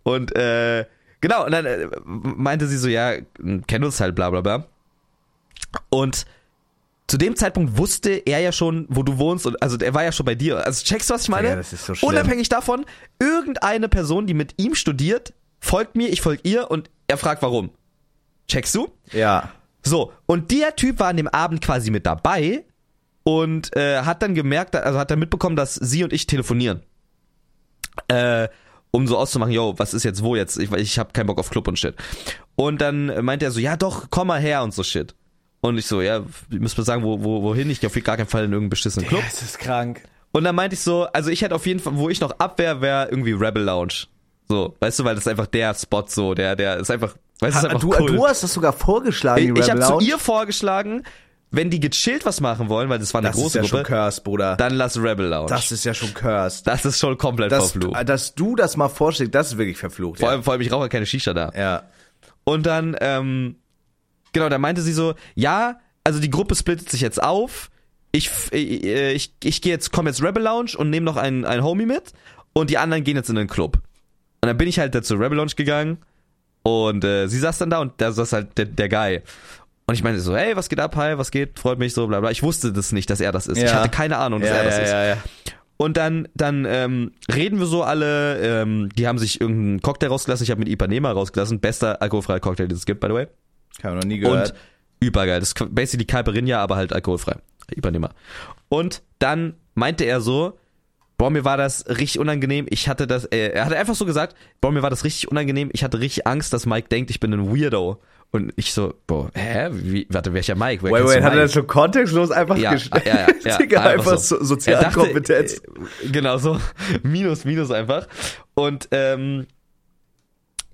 Und äh, genau, und dann äh, meinte sie so, ja, kennen uns halt, bla bla bla. Und zu dem Zeitpunkt wusste er ja schon, wo du wohnst und also er war ja schon bei dir. Also checkst du, was ich meine? Ja, das ist so schlimm. Unabhängig davon, irgendeine Person, die mit ihm studiert, folgt mir, ich folge ihr und er fragt warum. Checkst du? Ja. So, und der Typ war an dem Abend quasi mit dabei und äh, hat dann gemerkt, also hat dann mitbekommen, dass sie und ich telefonieren. Äh, um so auszumachen, yo, was ist jetzt wo jetzt? Ich, ich habe keinen Bock auf Club und shit. Und dann meinte er so, ja doch, komm mal her und so shit. Und ich so, ja, ihr müsst mir sagen, wo, wo, wohin? Ich gehe auf gar keinen Fall in irgendeinen beschissenen Club. Das ist krank. Und dann meinte ich so, also ich hätte auf jeden Fall, wo ich noch abwehr, wäre irgendwie Rebel Lounge. So, weißt du, weil das ist einfach der Spot so, der, der ist einfach, weißt du, ist einfach Du, cool. du hast das sogar vorgeschlagen, die Ich, ich Rebel habe zu ihr vorgeschlagen, wenn die gechillt was machen wollen, weil das war eine Das ist große ja schon Gruppe, cursed, Bruder. dann lass Rebel Lounge. Das ist ja schon cursed. das ist schon komplett Dass, verflucht. dass du das mal vorschlägst, das ist wirklich verflucht. Vor ja. allem, vor allem, ich rauche ja keine Shisha da. ja. Und dann, ähm, genau, da meinte sie so, ja, also die Gruppe splittet sich jetzt auf. Ich, f- äh, ich, ich gehe jetzt, komme jetzt Rebel Lounge und nehme noch einen, einen Homie mit und die anderen gehen jetzt in den Club. Und dann bin ich halt da zur Rebel Lounge gegangen und äh, sie saß dann da und da saß halt der, der Guy. Und ich meinte so, hey, was geht ab, hi, was geht, freut mich so, bla bla. Ich wusste das nicht, dass er das ist. Ich Ja. hatte keine Ahnung, dass Ja, er das ja, ist. Und dann, dann ähm, reden wir so alle, ähm, die haben sich irgendeinen Cocktail rausgelassen, ich habe mit Ipanema rausgelassen, bester alkoholfreier Cocktail, den es gibt, by the way. Hab ich noch nie gehört. Und übergeil, das ist basically Caipirinha, aber halt alkoholfrei. Ipanema. Und dann meinte er so, boah, mir war das richtig unangenehm, ich hatte das, äh, er hatte einfach so gesagt, boah, mir war das richtig unangenehm, ich hatte richtig Angst, dass Mike denkt, ich bin ein Weirdo. Und ich so, boah, hä, wie, warte, welcher Mike? Woher wait, wait, hat er das schon kontextlos einfach ja, gestellt? ja, ja, Digga, einfach so, Er Sozialkompetenz. äh, Genau so. Minus, minus einfach. Und ähm,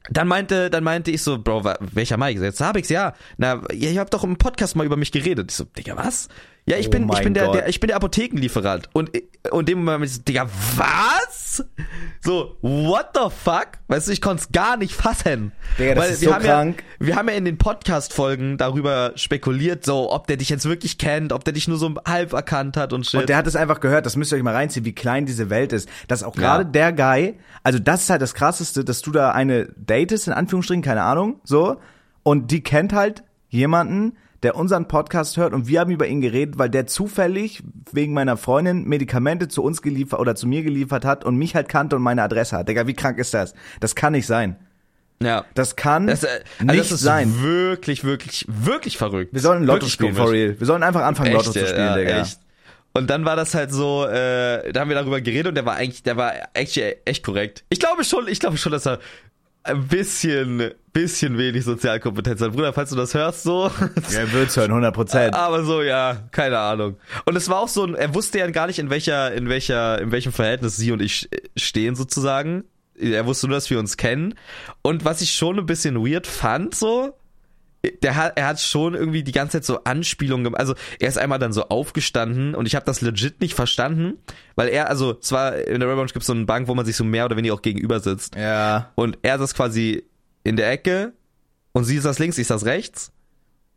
dann meinte, dann meinte ich so, Bro, welcher Mike? Jetzt hab ich's, ja. Na, ihr, ihr habt doch im Podcast mal über mich geredet. Ich so, Digga, was? Ja, ich Oh bin, ich bin der, der, ich bin der Apothekenlieferant. Und, und dem Moment, ich so, Digga, was? So, what the fuck? Weißt du, ich konnte es gar nicht fassen. Digga, das Weil ist wir so haben krank. Ja, wir haben ja in den Podcast-Folgen darüber spekuliert, so, ob der dich jetzt wirklich kennt, ob der dich nur so halb erkannt hat und shit. Und der hat es einfach gehört, das müsst ihr euch mal reinziehen, wie klein diese Welt ist. Dass auch gerade Ja. der Guy, also das ist halt das krasseste, dass du da eine datest, in Anführungsstrichen, keine Ahnung, so, und die kennt halt jemanden, der unseren Podcast hört und wir haben über ihn geredet, weil der zufällig wegen meiner Freundin Medikamente zu uns geliefert oder zu mir geliefert hat und mich halt kannte und meine Adresse hat. Digga, wie krank ist das? Das kann nicht sein. ja. Das kann Das, äh, also nicht das ist sein. wirklich, wirklich, wirklich verrückt. Wir sollen Lotto Wirklich spielen, komisch. for real. Wir sollen einfach anfangen, Lotto zu Echt, spielen, ja, Digga. Echt. Und dann war das halt so, äh, da haben wir darüber geredet und der war eigentlich, der war echt, echt korrekt. Ich glaube schon, ich glaube schon, dass er ein bisschen, bisschen wenig Sozialkompetenz hat. Bruder, falls du das hörst, so. Ja, er wird's hören, 100 Prozent. Aber so, ja, keine Ahnung. Und es war auch so, ein- er wusste ja gar nicht, in welcher, in welcher, in welchem Verhältnis sie und ich stehen sozusagen. Er wusste nur, dass wir uns kennen. Und was ich schon ein bisschen weird fand, so, der hat, er hat schon irgendwie die ganze Zeit so Anspielungen gemacht. Also er ist einmal dann so aufgestanden und ich habe das legit nicht verstanden, weil er, also es war in der Rebel gibt es so eine Bank, wo man sich so mehr oder weniger auch gegenüber sitzt. Ja. Und er saß quasi in der Ecke und sie saß links, ich saß rechts.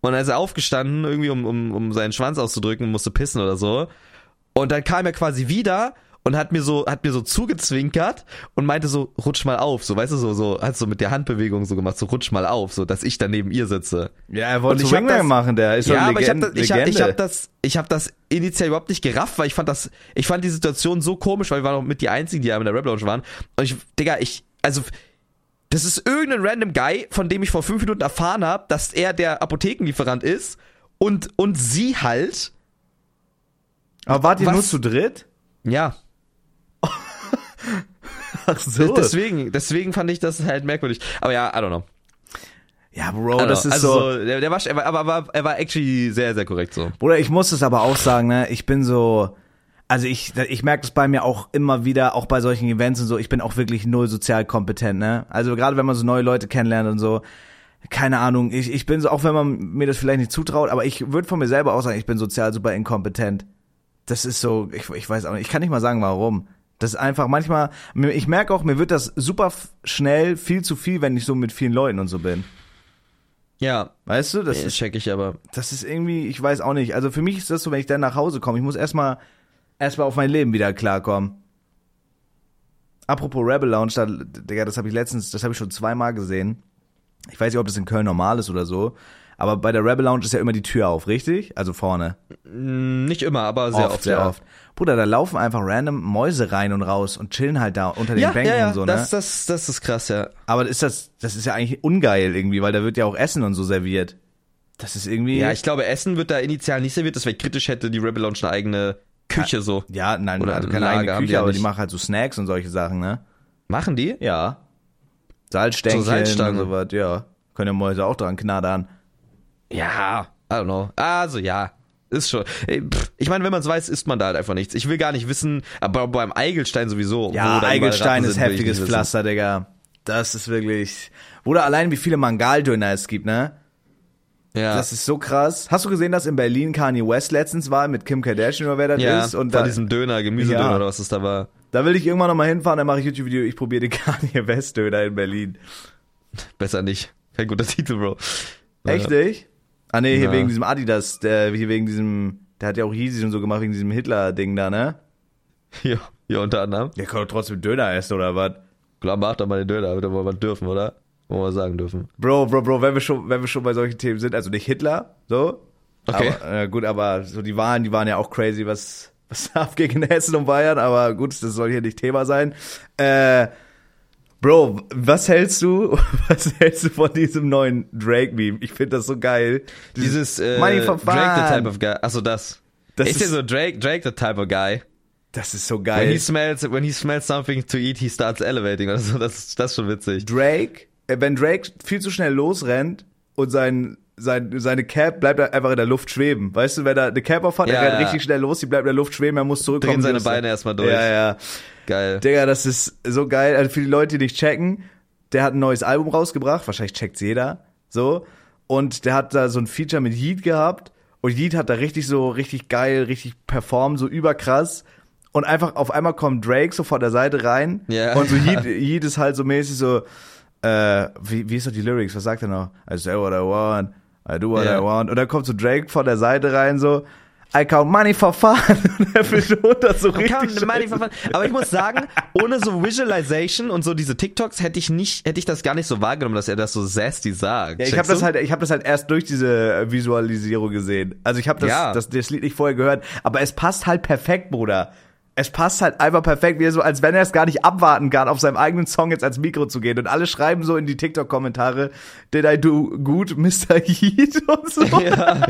Und dann ist er aufgestanden, irgendwie um, um, um seinen Schwanz auszudrücken und musste pissen oder so. Und dann kam er quasi wieder und hat mir so, hat mir so zugezwinkert und meinte so, rutsch mal auf, so, weißt du, so, so, hat so mit der Handbewegung so gemacht, so rutsch mal auf, so, dass ich da neben ihr sitze. Ja, er wollte Swingman das- machen, der ist ja, aber ich habe Legend, das, ich hab, ich hab das, ich habe das initial überhaupt nicht gerafft, weil ich fand das, ich fand die Situation so komisch, weil wir waren auch mit die einzigen, die ja in der Rap Lounge waren. Und ich, Digga, ich, also, das ist irgendein random Guy, von dem ich vor fünf Minuten erfahren habe, dass er der Apothekenlieferant ist und und sie halt, Aber wart ihr Was? nur zu dritt? ja. Ach so. Deswegen, deswegen fand ich das halt merkwürdig. Aber ja, I don't know. ja, Bro, das know. ist also so. der, der war, er war, aber, aber er war actually sehr, sehr korrekt so. Bruder, ich muss es aber auch sagen, ne? Ich bin so. Also ich, ich merke das bei mir auch immer wieder, auch bei solchen Events und so, ich bin auch wirklich null sozial kompetent, ne? Also gerade wenn man so neue Leute kennenlernt und so, keine Ahnung, ich, ich bin so, auch wenn man mir das vielleicht nicht zutraut, aber ich würde von mir selber auch sagen, ich bin sozial super inkompetent. Das ist so, ich, ich weiß auch nicht, ich kann nicht mal sagen, warum. Das ist einfach manchmal, ich merke auch, mir wird das super schnell viel zu viel, wenn ich so mit vielen Leuten und so bin. Ja, Weißt du, das das ist, check ich aber. das ist irgendwie, ich weiß auch nicht. Also für mich ist das so, wenn ich dann nach Hause komme, ich muss erstmal erstmal auf mein Leben wieder klarkommen. Apropos Rebel Lounge, da, Digga, das habe ich letztens, das habe ich schon zweimal gesehen. Ich weiß nicht, ob das in Köln normal ist oder so. Aber bei der Rebel Lounge ist ja immer die Tür auf, richtig? Also vorne. Mm, Nicht immer, aber sehr oft. sehr ja. oft. Bruder, da laufen einfach random Mäuse rein und raus und chillen halt da unter den Ja, Bänken ja, ja, und so, ne? das, das, das ist krass, ja. Aber ist das, das ist ja eigentlich ungeil irgendwie, weil da wird ja auch Essen und so serviert. Das ist irgendwie. Ja, ich glaube, Essen wird da initial nicht serviert, das wäre kritisch, hätte die Rebel Lounge eine eigene Küche so. ja, nein, Oder also keine Lager eigene die Küche, ja aber die machen halt so Snacks und solche Sachen, ne? Machen die? Ja. Salzstängchen So Salzstangen. und sowas, ja. Können ja Mäuse auch dran knattern. Ja, I don't know. Also ja, ist schon. Pff, Ich meine, wenn man es weiß, isst man da halt einfach nichts. Ich will gar nicht wissen, aber beim Eigelstein sowieso. Ja, Eigelstein ist sind, heftiges. Pflaster, Digga. Das ist wirklich. Bruder, allein wie viele Mangaldöner es gibt, ne? Ja, Das ist so krass. Hast du gesehen, dass in Berlin Kanye West letztens war mit Kim Kardashian oder wer das ja ist? Und von da, diesem Döner, Gemüsedöner Ja. oder was es da war. da will ich irgendwann nochmal hinfahren, dann mache ich YouTube-Video, ich probiere den Kanye West Döner in Berlin. Besser nicht. Kein guter Titel, Bro. Echt nicht? Ah nee, hier Ja. wegen diesem Adidas, der hier wegen diesem, der hat ja auch Yeezy und so gemacht, wegen diesem Hitler-Ding da, ne? Ja, ja, unter anderem. Der kann doch trotzdem Döner essen, oder was? Klar, macht doch mal den Döner, wird wir dürfen, oder? Wollen wir sagen dürfen. Bro, Bro, Bro, wenn wir schon, wenn wir schon bei solchen Themen sind, also nicht Hitler, so. Okay. Aber, äh, gut, aber so die Wahlen, die waren ja auch crazy, was, was abging in Hessen und Bayern, aber gut, das soll hier nicht Thema sein. Äh, Bro, was hältst du, was hältst du von diesem neuen Drake-Meme? Ich finde das so geil. Dieses äh, Money for fun. Drake the type of guy. Achso, das. Das ist ja ist- so Drake, Drake the type of guy. Das ist so When geil. he smells, when he smells something to eat, he starts elevating oder so. Das, das ist schon witzig. Drake, äh, wenn Drake viel zu schnell losrennt und sein, sein, seine Cap bleibt einfach in der Luft schweben. Weißt du, wenn er eine Cap auf hat, Ja, er rennt ja. richtig schnell los, die bleibt in der Luft schweben, er muss zurückkommen. Drehen seine. Beine erstmal durch. Ja, ja. Geil. Digga, das ist so geil. Also für die Leute, die nicht checken, der hat ein neues Album rausgebracht, wahrscheinlich checkt's jeder, so. Und der hat da so ein Feature mit Yeet gehabt und Yeet hat da richtig so, richtig geil, richtig performt, so überkrass. Und einfach auf einmal kommt Drake so von der Seite rein Ja. und so Yeet, Yeet ist halt so mäßig so, äh, wie, wie ist doch die Lyrics, was sagt er noch? I say what I want, I do what Ja. I want. Und dann kommt so Drake von der Seite rein so, I count money for fun. Und er betont das so richtig. Kann, meine ich, aber ich muss sagen, ohne so Visualization und so diese TikToks hätte ich nicht, hätte ich das gar nicht so wahrgenommen, dass er das so zesty sagt. Ja, ich habe das halt, ich habe das halt erst durch diese Visualisierung gesehen. Also ich habe das, Ja. das, das Lied nicht vorher gehört, aber es passt halt perfekt, Bruder. Es passt halt einfach perfekt, wie er so, als wenn er es gar nicht abwarten kann, auf seinem eigenen Song jetzt ans Mikro zu gehen. Und alle schreiben so in die TikTok-Kommentare, did I do good, Mr. Yeet und so. Ja.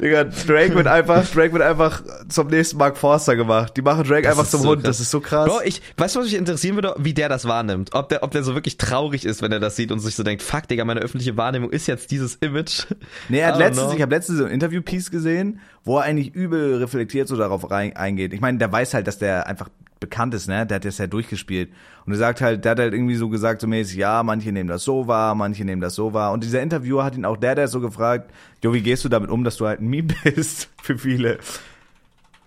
Digga, Drake wird einfach, Drake wird einfach zum nächsten Mark Forster gemacht. Die machen Drake einfach ist zum so Hund. krass. Das ist so krass. Bro, ich, weißt du, was mich interessieren würde, wie der das wahrnimmt? Ob der, ob der so wirklich traurig ist, wenn er das sieht und sich so denkt, fuck, Digga, meine öffentliche Wahrnehmung ist jetzt dieses Image. Nee, er hat letztens, know. ich habe letztens so ein Interview-Piece gesehen, wo er eigentlich übel reflektiert so darauf rein, eingeht. Ich meine, der weiß halt, dass der einfach bekannt ist, ne? Der hat das ja durchgespielt. Und er sagt halt, der hat halt irgendwie so gesagt, so mäßig, ja, manche nehmen das so wahr, manche nehmen das so wahr. Und dieser Interviewer hat ihn auch der, der so gefragt, jo, wie gehst du damit um, dass du halt ein Meme bist für viele?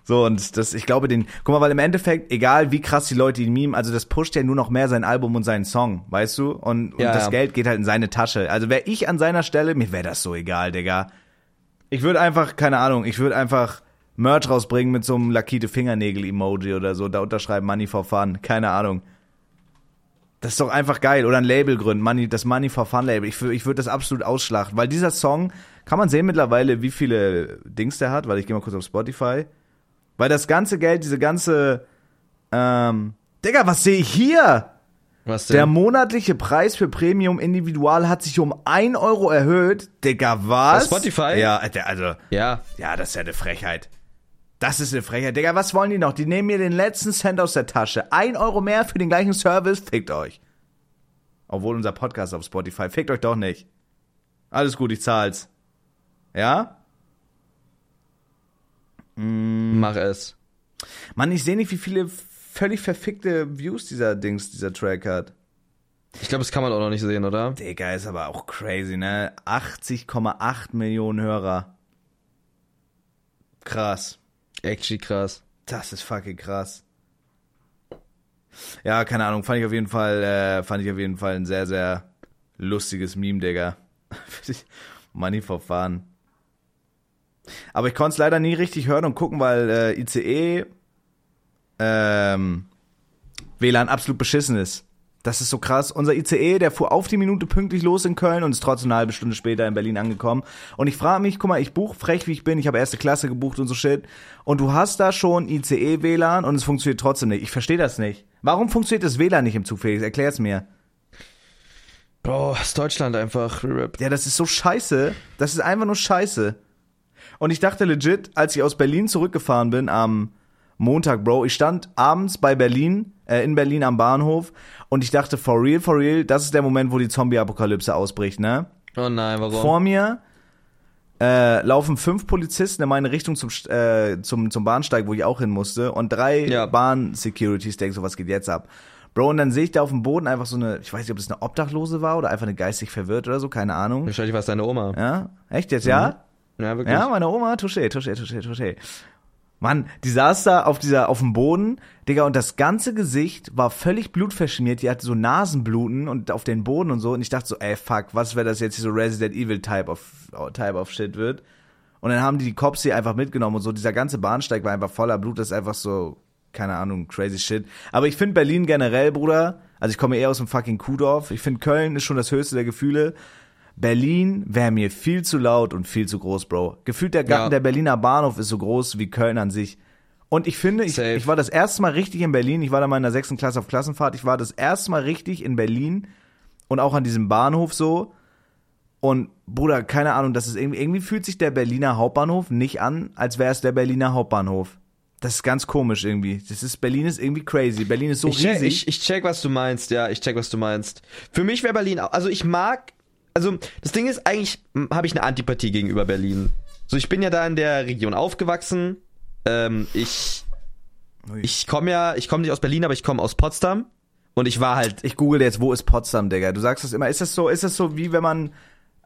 So, und das, ich glaube, den, guck mal, weil im Endeffekt, egal wie krass die Leute ihn meme, also das pusht ja nur noch mehr sein Album und seinen Song, weißt du? Und, und Ja, das ja. Geld geht halt in seine Tasche. Also wäre ich an seiner Stelle, mir wäre das so egal, Digga. Ich würde einfach, keine Ahnung, ich würde einfach Merch rausbringen mit so einem lackite Fingernägel-Emoji oder so, da unterschreiben Money for Fun, keine Ahnung. Das ist doch einfach geil. Oder ein Label gründen, Money, das Money for Fun Label. Ich, ich würde das absolut ausschlachten, weil dieser Song, kann man sehen mittlerweile, wie viele Dings der hat, weil ich gehe mal kurz auf Spotify. Weil das ganze Geld, diese ganze, ähm, Digga, was sehe ich hier? Was denn? Der monatliche Preis für Premium Individual hat sich um 1 Euro erhöht. Digga, was? Bei Spotify? Ja, also, ja. ja, das ist ja eine Frechheit. Das ist eine Frechheit. Digga, was wollen die noch? Die nehmen mir den letzten Cent aus der Tasche. 1 Euro mehr für den gleichen Service? Fickt euch. Obwohl unser Podcast auf Spotify. Fickt euch doch nicht. Alles gut, ich zahl's. Ja? Mach es. Mann, ich sehe nicht, wie viele völlig verfickte Views dieser Dings, dieser Track hat. Ich glaube, das kann man auch noch nicht sehen, oder? Digga, ist aber auch crazy, ne? 80,8 Millionen Hörer. Krass. Actually krass. Das ist fucking krass. Ja, keine Ahnung, fand ich auf jeden Fall, äh, fand ich auf jeden Fall ein sehr, sehr lustiges Meme, Digga. Money fun. Aber ich konnte es leider nie richtig hören und gucken, weil äh, ICE ähm, WLAN absolut beschissen ist. Das ist so krass. Unser ICE, der fuhr auf die Minute pünktlich los in Köln und ist trotzdem eine halbe Stunde später in Berlin angekommen. Und ich frage mich, guck mal, ich buche frech wie ich bin, ich habe erste Klasse gebucht und so shit. Und du hast da schon ICE WLAN und es funktioniert trotzdem nicht. Ich verstehe das nicht. Warum funktioniert das WLAN nicht im Zug, Felix? Erklär's mir. Bro, ist Deutschland einfach. RIP. Ja, das ist so scheiße. Das ist einfach nur scheiße. Und ich dachte legit, als ich aus Berlin zurückgefahren bin am Montag, Bro, ich stand abends bei Berlin, äh, in Berlin am Bahnhof und ich dachte, for real, for real, das ist der Moment, wo die Zombie-Apokalypse ausbricht, ne? Oh nein, warum? Vor mir äh, laufen fünf Polizisten in meine Richtung zum, äh, zum, zum Bahnsteig, wo ich auch hin musste und drei Ja. Bahn-Securities denken so, was geht jetzt ab? Bro, und dann sehe ich da auf dem Boden einfach so eine, ich weiß nicht, ob das eine Obdachlose war oder einfach eine geistig verwirrt oder so, keine Ahnung. Wahrscheinlich war es deine Oma. Ja? Echt jetzt, ja? Ja, wirklich. Ja, meine Oma, touché, touché, touché, touché. Mann, die saß da auf dieser, auf dem Boden, Digga, und das ganze Gesicht war völlig blutverschmiert, die hatte so Nasenbluten und auf den Boden und so, und ich dachte so, ey, fuck, was wäre das jetzt so Resident Evil Type of, Type of Shit wird? Und dann haben die die Cops hier einfach mitgenommen und so, dieser ganze Bahnsteig war einfach voller Blut, das ist einfach so, keine Ahnung, crazy shit. Aber ich finde Berlin generell, Bruder, also ich komme eher aus dem fucking Kuhdorf, ich finde Köln ist schon das höchste der Gefühle. Berlin wäre mir viel zu laut und viel zu groß, Bro. Gefühlt der Garten Ja. der Berliner Bahnhof ist so groß wie Köln an sich. Und ich finde, ich, Safe. ich war das erste Mal richtig in Berlin. Ich war da mal in der sechsten Klasse auf Klassenfahrt. Ich war das erste Mal richtig in Berlin und auch an diesem Bahnhof so. Und Bruder, keine Ahnung, das ist irgendwie, irgendwie fühlt sich der Berliner Hauptbahnhof nicht an, als wäre es der Berliner Hauptbahnhof. Das ist ganz komisch irgendwie. Das ist, Berlin ist irgendwie crazy. Berlin ist so ich, check, riesig. ich, ich check, was du meinst, ja, ich check, was du meinst. Für mich wäre Berlin, auch- also ich mag, also das Ding ist, eigentlich habe ich eine Antipathie gegenüber Berlin. So, ich bin ja da in der Region aufgewachsen. Ähm, ich ich komme ja, ich komme nicht aus Berlin, aber ich komme aus Potsdam. Und ich war halt, Ich google jetzt, wo ist Potsdam, Digga? Du sagst das immer. Ist das so, ist das so wie wenn man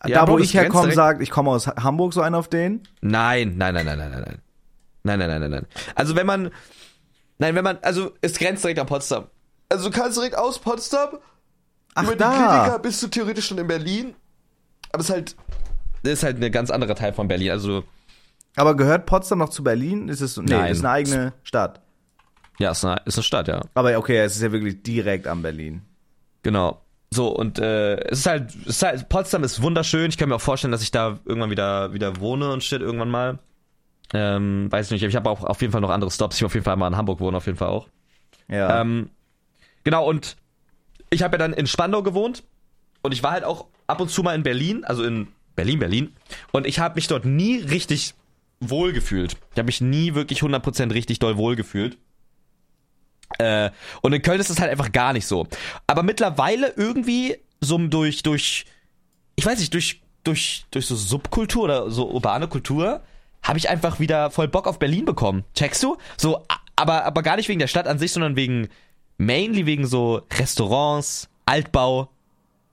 Ja, da, wo ich herkomme, sagt, ich komme aus Hamburg, so einen auf den? nein, nein, nein, nein, nein, nein, nein. Nein, nein, nein, nein, nein. Also wenn man, nein, wenn man, also es grenzt direkt an Potsdam. Also du kannst direkt aus Potsdam Ach, über die da. Kliniker bist du theoretisch schon in Berlin. Aber es ist halt, das ist halt eine ganz andere Teil von Berlin. Also Aber gehört Potsdam noch zu Berlin? Ist es so, nee, Nein. ist eine eigene Stadt. ja, ist eine, ist eine Stadt, ja. Aber okay, es ist ja wirklich direkt am Berlin. Genau. So, und äh, es ist halt, es ist halt, Potsdam ist wunderschön. Ich kann mir auch vorstellen, dass ich da irgendwann wieder, wieder wohne und shit, irgendwann mal. Ähm, weiß nicht, aber ich habe auch auf jeden Fall noch andere Stops. Ich will auf jeden Fall mal in Hamburg wohnen, auf jeden Fall auch. Ja. Ähm, genau, und ich habe ja dann in Spandau gewohnt und ich war halt auch ab und zu mal in Berlin, also in Berlin, Berlin. Und ich habe mich dort nie richtig wohl gefühlt. Ich habe mich nie wirklich 100% richtig doll wohl gefühlt. Äh, und in Köln ist es halt einfach gar nicht so. Aber mittlerweile irgendwie so durch, durch, ich weiß nicht, durch, durch, durch so Subkultur oder so urbane Kultur habe ich einfach wieder voll Bock auf Berlin bekommen. Checkst du? So, aber, aber gar nicht wegen der Stadt an sich, sondern wegen, mainly wegen so Restaurants, Altbau,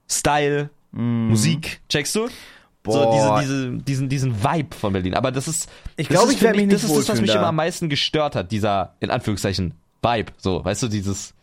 Style, Musik. Checkst du? Boah. So diese, diese, diesen, diesen Vibe von Berlin. Aber das ist, Ich das glaub, ist ich für werd mich nicht Das ist das, was mich da. immer am meisten gestört hat, dieser, in Anführungszeichen, Vibe. So, weißt du, dieses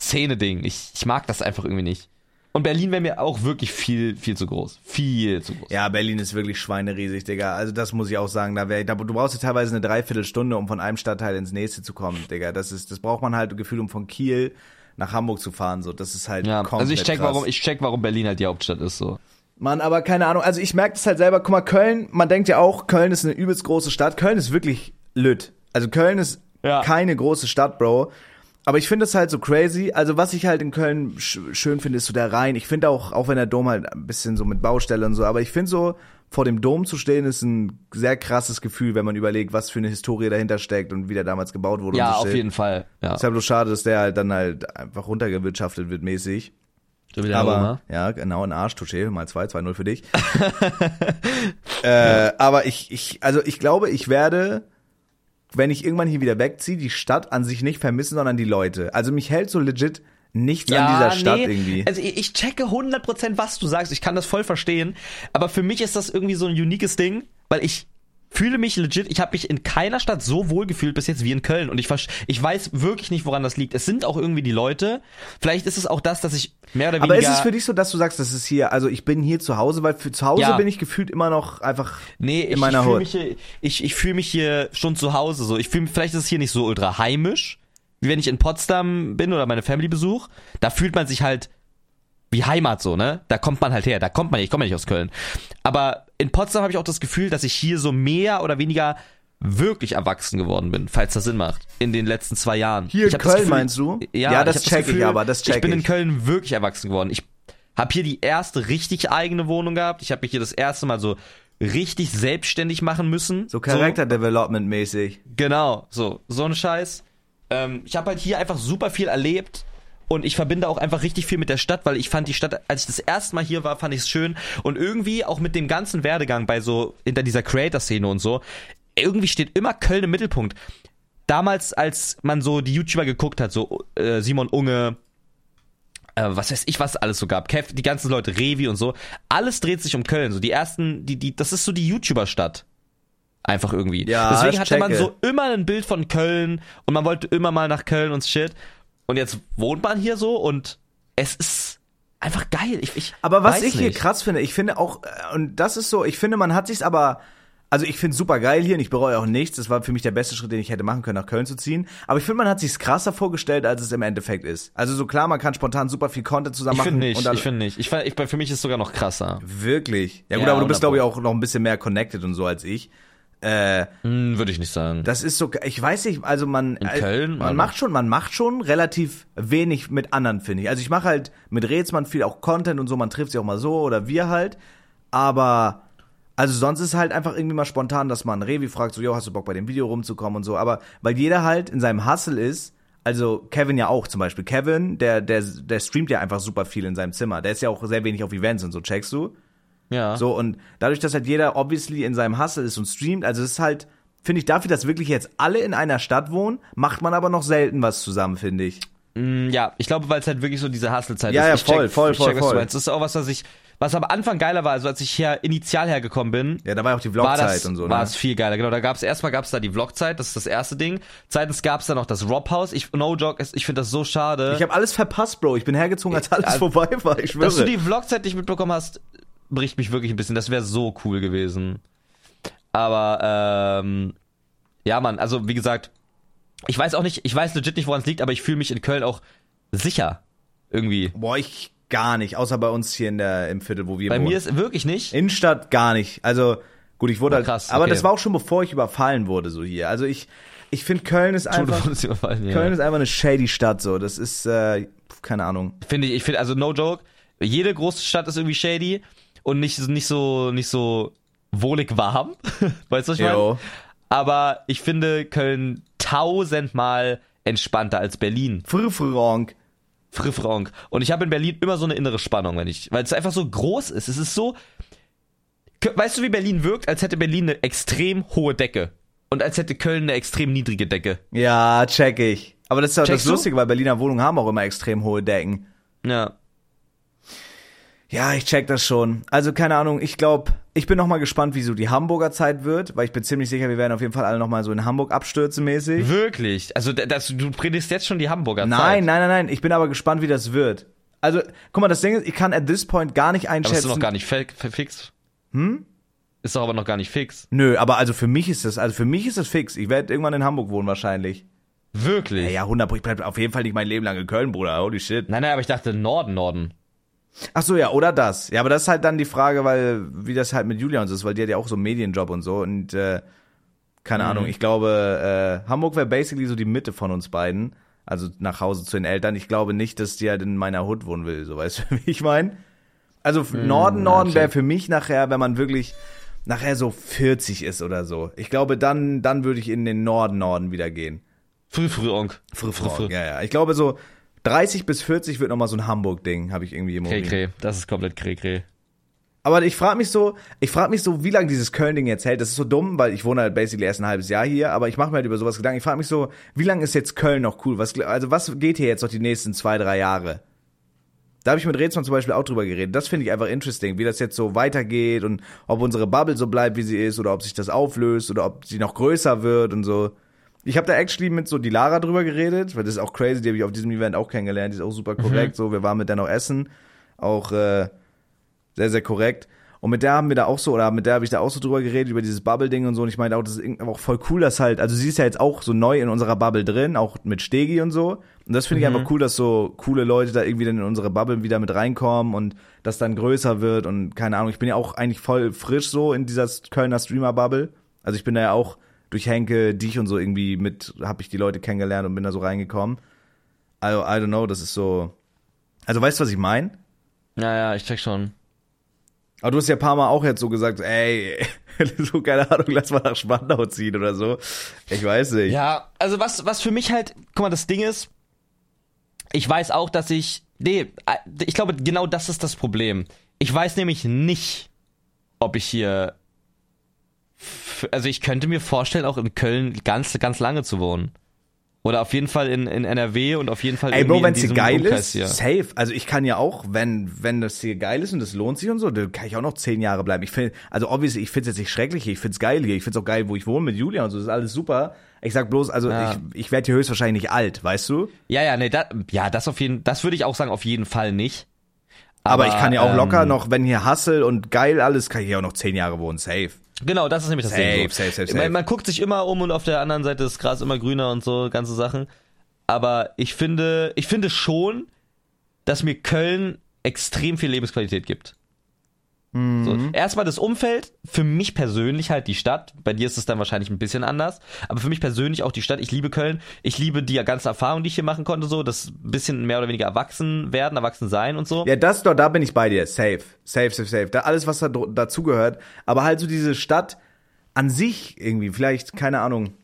Szene-Ding. Ich, ich mag das einfach irgendwie nicht. Und Berlin wäre mir auch wirklich viel, viel zu groß. Viel zu groß. ja, Berlin ist wirklich schweineriesig, Digga. Also das muss ich auch sagen. Da wär, da, du brauchst ja teilweise eine Dreiviertelstunde, um von einem Stadtteil ins nächste zu kommen, Digga. Das ist, das braucht man halt Gefühl, um von Kiel nach Hamburg zu fahren. So, das ist halt Ja, komplett also ich check, krass. warum, ich check, warum Berlin halt die Hauptstadt ist, so. Mann, aber keine Ahnung. Also ich merke das halt selber. Guck mal, Köln, man denkt ja auch, Köln ist eine übelst große Stadt. Köln ist wirklich lütt. Also Köln ist Ja. keine große Stadt, Bro. Aber ich finde es halt so crazy. Also was ich halt in Köln sch schön finde, ist so der Rhein. Ich finde auch, auch wenn der Dom halt ein bisschen so mit Baustelle und so, aber ich finde so, vor dem Dom zu stehen, ist ein sehr krasses Gefühl, wenn man überlegt, was für eine Historie dahinter steckt und wie der damals gebaut wurde. Ja, und so auf shit. jeden Fall. Ja. Ist ja bloß schade, dass der halt dann halt einfach runtergewirtschaftet wird mäßig. Schon wieder Aber, Roma. ja, genau, ein Arsch, Touché, mal zwei, 2-0 für dich. äh, aber ich, ich, also ich glaube, ich werde, wenn ich irgendwann hier wieder wegziehe, die Stadt an sich nicht vermissen, sondern die Leute. Also mich hält so legit nichts an dieser Stadt irgendwie. Also ich ich checke 100% was du sagst, ich kann das voll verstehen, aber für mich ist das irgendwie so ein uniques Ding, weil ich fühle mich legit, ich habe mich in keiner Stadt so wohl gefühlt bis jetzt wie in Köln und ich ich weiß wirklich nicht, woran das liegt. Es sind auch irgendwie die Leute. Vielleicht ist es auch das, dass ich mehr oder weniger Aber ist es für dich so, dass du sagst, das ist hier, also ich bin hier zu Hause, weil für zu Hause Ja. bin ich gefühlt immer noch einfach Nee, ich, in meiner ich fühle Hut. mich, hier- ich, ich fühl mich hier schon zu Hause so. Ich fühl, vielleicht ist es hier nicht so ultra heimisch, wie wenn ich in Potsdam bin oder meine Family besuch. Da fühlt man sich halt wie Heimat so, ne? Da kommt man halt her. Da kommt man, ich komme ja nicht aus Köln. Aber in Potsdam habe ich auch das Gefühl, dass ich hier so mehr oder weniger wirklich erwachsen geworden bin, falls das Sinn macht, in den letzten zwei Jahren. Hier in das Köln Gefühl- meinst du? Ja, Ja, das ich check ich aber, das check Ich bin in. Köln wirklich erwachsen geworden. Ich habe hier die erste richtig eigene Wohnung gehabt. Ich habe mich hier das erste Mal so richtig selbstständig machen müssen. So Character-Development mäßig. Genau, so, so ein Scheiß. Ähm, ich habe halt hier einfach super viel erlebt und ich verbinde auch einfach richtig viel mit der Stadt, weil ich fand die Stadt, als ich das erste Mal hier war, fand ich es schön und irgendwie auch mit dem ganzen Werdegang bei so hinter dieser Creator-Szene und so, irgendwie steht immer Köln im Mittelpunkt. Damals, als man so die YouTuber geguckt hat, so äh, Simon Unge, äh, was weiß ich, was alles so gab, Kev, die ganzen Leute, Revi und so, alles dreht sich um Köln. So die ersten, die, die, das ist so die YouTuber-Stadt. Einfach irgendwie. Ja, Deswegen hatte man so immer ein Bild von Köln und man wollte immer mal nach Köln und shit. Und jetzt wohnt man hier so und es ist einfach geil. Ich, ich Aber was ich hier nicht. krass finde, ich finde auch, äh, und das ist so, ich finde, man hat sich's aber, also ich finde super geil hier und ich bereue auch nichts. Das war für mich der beste Schritt, den ich hätte machen können, nach Köln zu ziehen. Aber ich finde, man hat sich's krasser vorgestellt, als es im Endeffekt ist. Also so klar, man kann spontan super viel Content zusammen Ich machen. finde nicht, ich finde nicht. Ich, ich, für mich ist es sogar noch krasser. Wirklich. Ja gut, Ja, aber du bist, 100 glaube ich, auch noch ein bisschen mehr connected und so als ich. Äh, Hm, Würde ich nicht sagen. das ist so, ich weiß nicht, also man, In äh, Köln, man Alter. macht schon, man macht schon relativ wenig mit anderen, finde ich. Also ich mache halt mit Rätsmann viel auch Content und so, man trifft sich auch mal so oder wir halt, aber also sonst ist halt einfach irgendwie mal spontan, dass man Revi fragt, so, jo, hast du Bock bei dem Video rumzukommen und so, aber weil jeder halt in seinem Hustle ist, also Kevin ja auch zum Beispiel. Kevin, der, der, der streamt ja einfach super viel in seinem Zimmer. Der ist ja auch sehr wenig auf Events und so, checkst du? Ja. So, und dadurch, dass halt jeder obviously in seinem Hustle ist und streamt, also es ist halt, finde ich, dafür, dass wirklich jetzt alle in einer Stadt wohnen, macht man aber noch selten was zusammen, finde ich. Mm, ja, ich glaube, weil es halt wirklich so diese Hustle-Zeit Ja, ist. ja, ich voll, voll, ich check, voll, du voll. meinst. Das ist auch was, was ich, was am Anfang geiler war, also als ich hier initial hergekommen bin, Ja, da war ja auch die war Vlogzeit und so, war ne? es viel geiler. Genau, da gab's erstmal gab's da die Vlogzeit, das ist das erste Ding. Zweitens gab's da noch das Rob House. Ich no joke, es- ich finde das so schade. Ich habe alles verpasst, Bro. Ich bin hergezogen, als alles Also, vorbei war, ich schwöre. dass du die Vlogzeit nicht mitbekommen hast, bricht mich wirklich ein bisschen. Das wäre so cool gewesen. Aber ähm, ja, Mann, also wie gesagt, ich weiß auch nicht, ich weiß legit nicht, woran es liegt, aber ich fühle mich in Köln auch sicher irgendwie. Boah, ich gar nicht, außer bei uns hier in der, im Viertel, wo wir Bei wohnen. mir ist wirklich nicht. Innenstadt gar nicht. Also, gut, ich wurde Oh, halt, krass, aber okay. das war auch schon bevor ich überfallen wurde, so hier. Also ich, ich finde Köln ist einfach, überfallen, ja. Köln ist einfach eine shady Stadt, so. Das ist, äh, keine Ahnung. Finde ich, ich finde, also no joke, jede große Stadt ist irgendwie shady und nicht, nicht so, nicht so wohlig warm. weißt du, was ich meine? Jo. Aber ich finde Köln tausendmal entspannter als Berlin. Frühfrühronk. Friffronk. Und ich habe in Berlin immer so eine innere Spannung, wenn ich, weil es einfach so groß ist. Es ist so, weißt du, wie Berlin wirkt? Als hätte Berlin eine extrem hohe Decke. Und als hätte Köln eine extrem niedrige Decke. Ja, check ich. Aber das ist ja das? Lustige, weil Berliner Wohnungen haben auch immer extrem hohe Decken. Ja. Ja, ich check das schon. Also keine Ahnung, ich glaube, ich bin noch mal gespannt, wie so die Hamburger Zeit wird, weil ich bin ziemlich sicher, wir werden auf jeden Fall alle noch mal so in Hamburg abstürzen mäßig. Wirklich? Also, das, du predigst jetzt schon die Hamburger Nein, Zeit. nein, nein, nein, ich bin aber gespannt, wie das wird. Also, guck mal, das Ding ist, ich kann at this point gar nicht Aber ist einschätzen. doch noch gar nicht fix. Hm? Ist doch aber noch gar nicht fix. Nö, aber also für mich ist das, also für mich ist das fix. Ich werde irgendwann in Hamburg wohnen wahrscheinlich. Wirklich? Ja, ja, 100 ich bleib auf jeden Fall nicht mein Leben lang in Köln, Bruder. Holy shit. Nein, nein, aber ich dachte Norden, Norden. Ach so, ja, oder das. Ja, aber das ist halt dann die Frage, weil wie das halt mit Julia und so ist, weil die hat ja auch so einen Medienjob und so und äh, keine Mhm. Ahnung, ich glaube, äh, Hamburg wäre basically so die Mitte von uns beiden, also nach Hause zu den Eltern. Ich glaube nicht, dass die halt in meiner Hut wohnen will, so weißt du, wie ich meine? Also f- Norden, Norden Mhm, wäre für mich nachher, wenn man wirklich nachher so 40 ist oder so. Ich glaube, dann dann würde ich in den Norden, Norden wieder gehen. Früh, früh, Onk. Früh, früh. Ja, ja. Ich glaube so 30 bis 40 wird noch mal so ein Hamburg-Ding, habe ich irgendwie im Moment. kre. Das ist komplett kre, kre. Aber ich frage mich so, ich frage mich so, wie lange dieses Köln-Ding jetzt hält. Das ist so dumm, weil ich wohne halt basically erst ein halbes Jahr hier, aber ich mache mir halt über sowas Gedanken. Ich frage mich so, wie lange ist jetzt Köln noch cool? Was, also was geht hier jetzt noch die nächsten zwei, drei Jahre? Da habe ich mit Rätsmann zum Beispiel auch drüber geredet. Das finde ich einfach interesting, wie das jetzt so weitergeht und ob unsere Bubble so bleibt, wie sie ist, oder ob sich das auflöst oder ob sie noch größer wird und so. Ich habe da actually mit so die Lara drüber geredet, weil das ist auch crazy, die habe ich auf diesem Event auch kennengelernt, die ist auch super korrekt. So, wir waren mit der noch essen, auch äh, sehr, sehr korrekt. Und mit der haben wir da auch so, oder mit der habe ich da auch so drüber geredet, über dieses Bubble-Ding und so. Und ich meinte auch, das ist auch voll cool, dass halt, also sie ist ja jetzt auch so neu in unserer Bubble drin, auch mit Stegi und so. Und das finde ich Mhm. einfach cool, dass so coole Leute da irgendwie dann in unsere Bubble wieder mit reinkommen und das dann größer wird und keine Ahnung. Ich bin ja auch eigentlich voll frisch so in dieser Kölner Streamer-Bubble. Also ich bin da ja auch durch Henke, dich und so irgendwie mit, habe ich die Leute kennengelernt und bin da so reingekommen. Also, I don't know, das ist so. Also weißt du, was ich meine? Naja, ich check schon. Aber du hast ja ein paar Mal auch jetzt so gesagt, ey, so keine Ahnung, lass mal nach Spandau ziehen oder so. Ich weiß nicht. Ja, also was, was für mich halt, guck mal, das Ding ist, ich weiß auch, dass ich, nee, äh, ich glaube, genau das ist das Problem. Ich weiß nämlich nicht, ob ich hier, also ich könnte mir vorstellen, auch in Köln ganz, ganz lange zu wohnen. Oder auf jeden Fall in, in NRW und auf jeden Fall Ey, Bro, wenn es diesem geil Umkreis ist, hier. safe. Also ich kann ja auch, wenn wenn das hier geil ist und es lohnt sich und so, dann kann ich auch noch zehn Jahre bleiben. Ich finde, also obviously, ich finde es jetzt nicht schrecklich hier, ich finde es geil hier, ich finde es auch geil, wo ich wohne mit Julia und so, das ist alles super. Ich sag bloß, also Ja. ich, ich werde hier höchstwahrscheinlich nicht alt, weißt du? Ja, ja, nee, da, ja, das auf jeden, das würde ich auch sagen, auf jeden Fall nicht. Aber, ich kann ja auch ähm, locker noch, wenn hier Hustle und geil alles, kann ich hier auch noch zehn Jahre wohnen, safe. Genau, das ist nämlich das Safe, Ding. So. safe, safe, safe. Man, man guckt sich immer um und auf der anderen Seite ist das Gras immer grüner und so, ganze Sachen. Aber ich finde, ich finde schon, dass mir Köln extrem viel Lebensqualität gibt. Mhm. So, erstmal das Umfeld, für mich persönlich halt die Stadt. Bei dir ist es dann wahrscheinlich ein bisschen anders. Aber für mich persönlich auch die Stadt. Ich liebe Köln. Ich liebe die ganze Erfahrung, die ich hier machen konnte, so. Das bisschen mehr oder weniger erwachsen werden, erwachsen sein und so. Ja, das doch, da bin ich bei dir. Safe. Safe, safe, safe. Da alles, was da dazugehört. Aber halt so diese Stadt an sich irgendwie, vielleicht, keine Ahnung.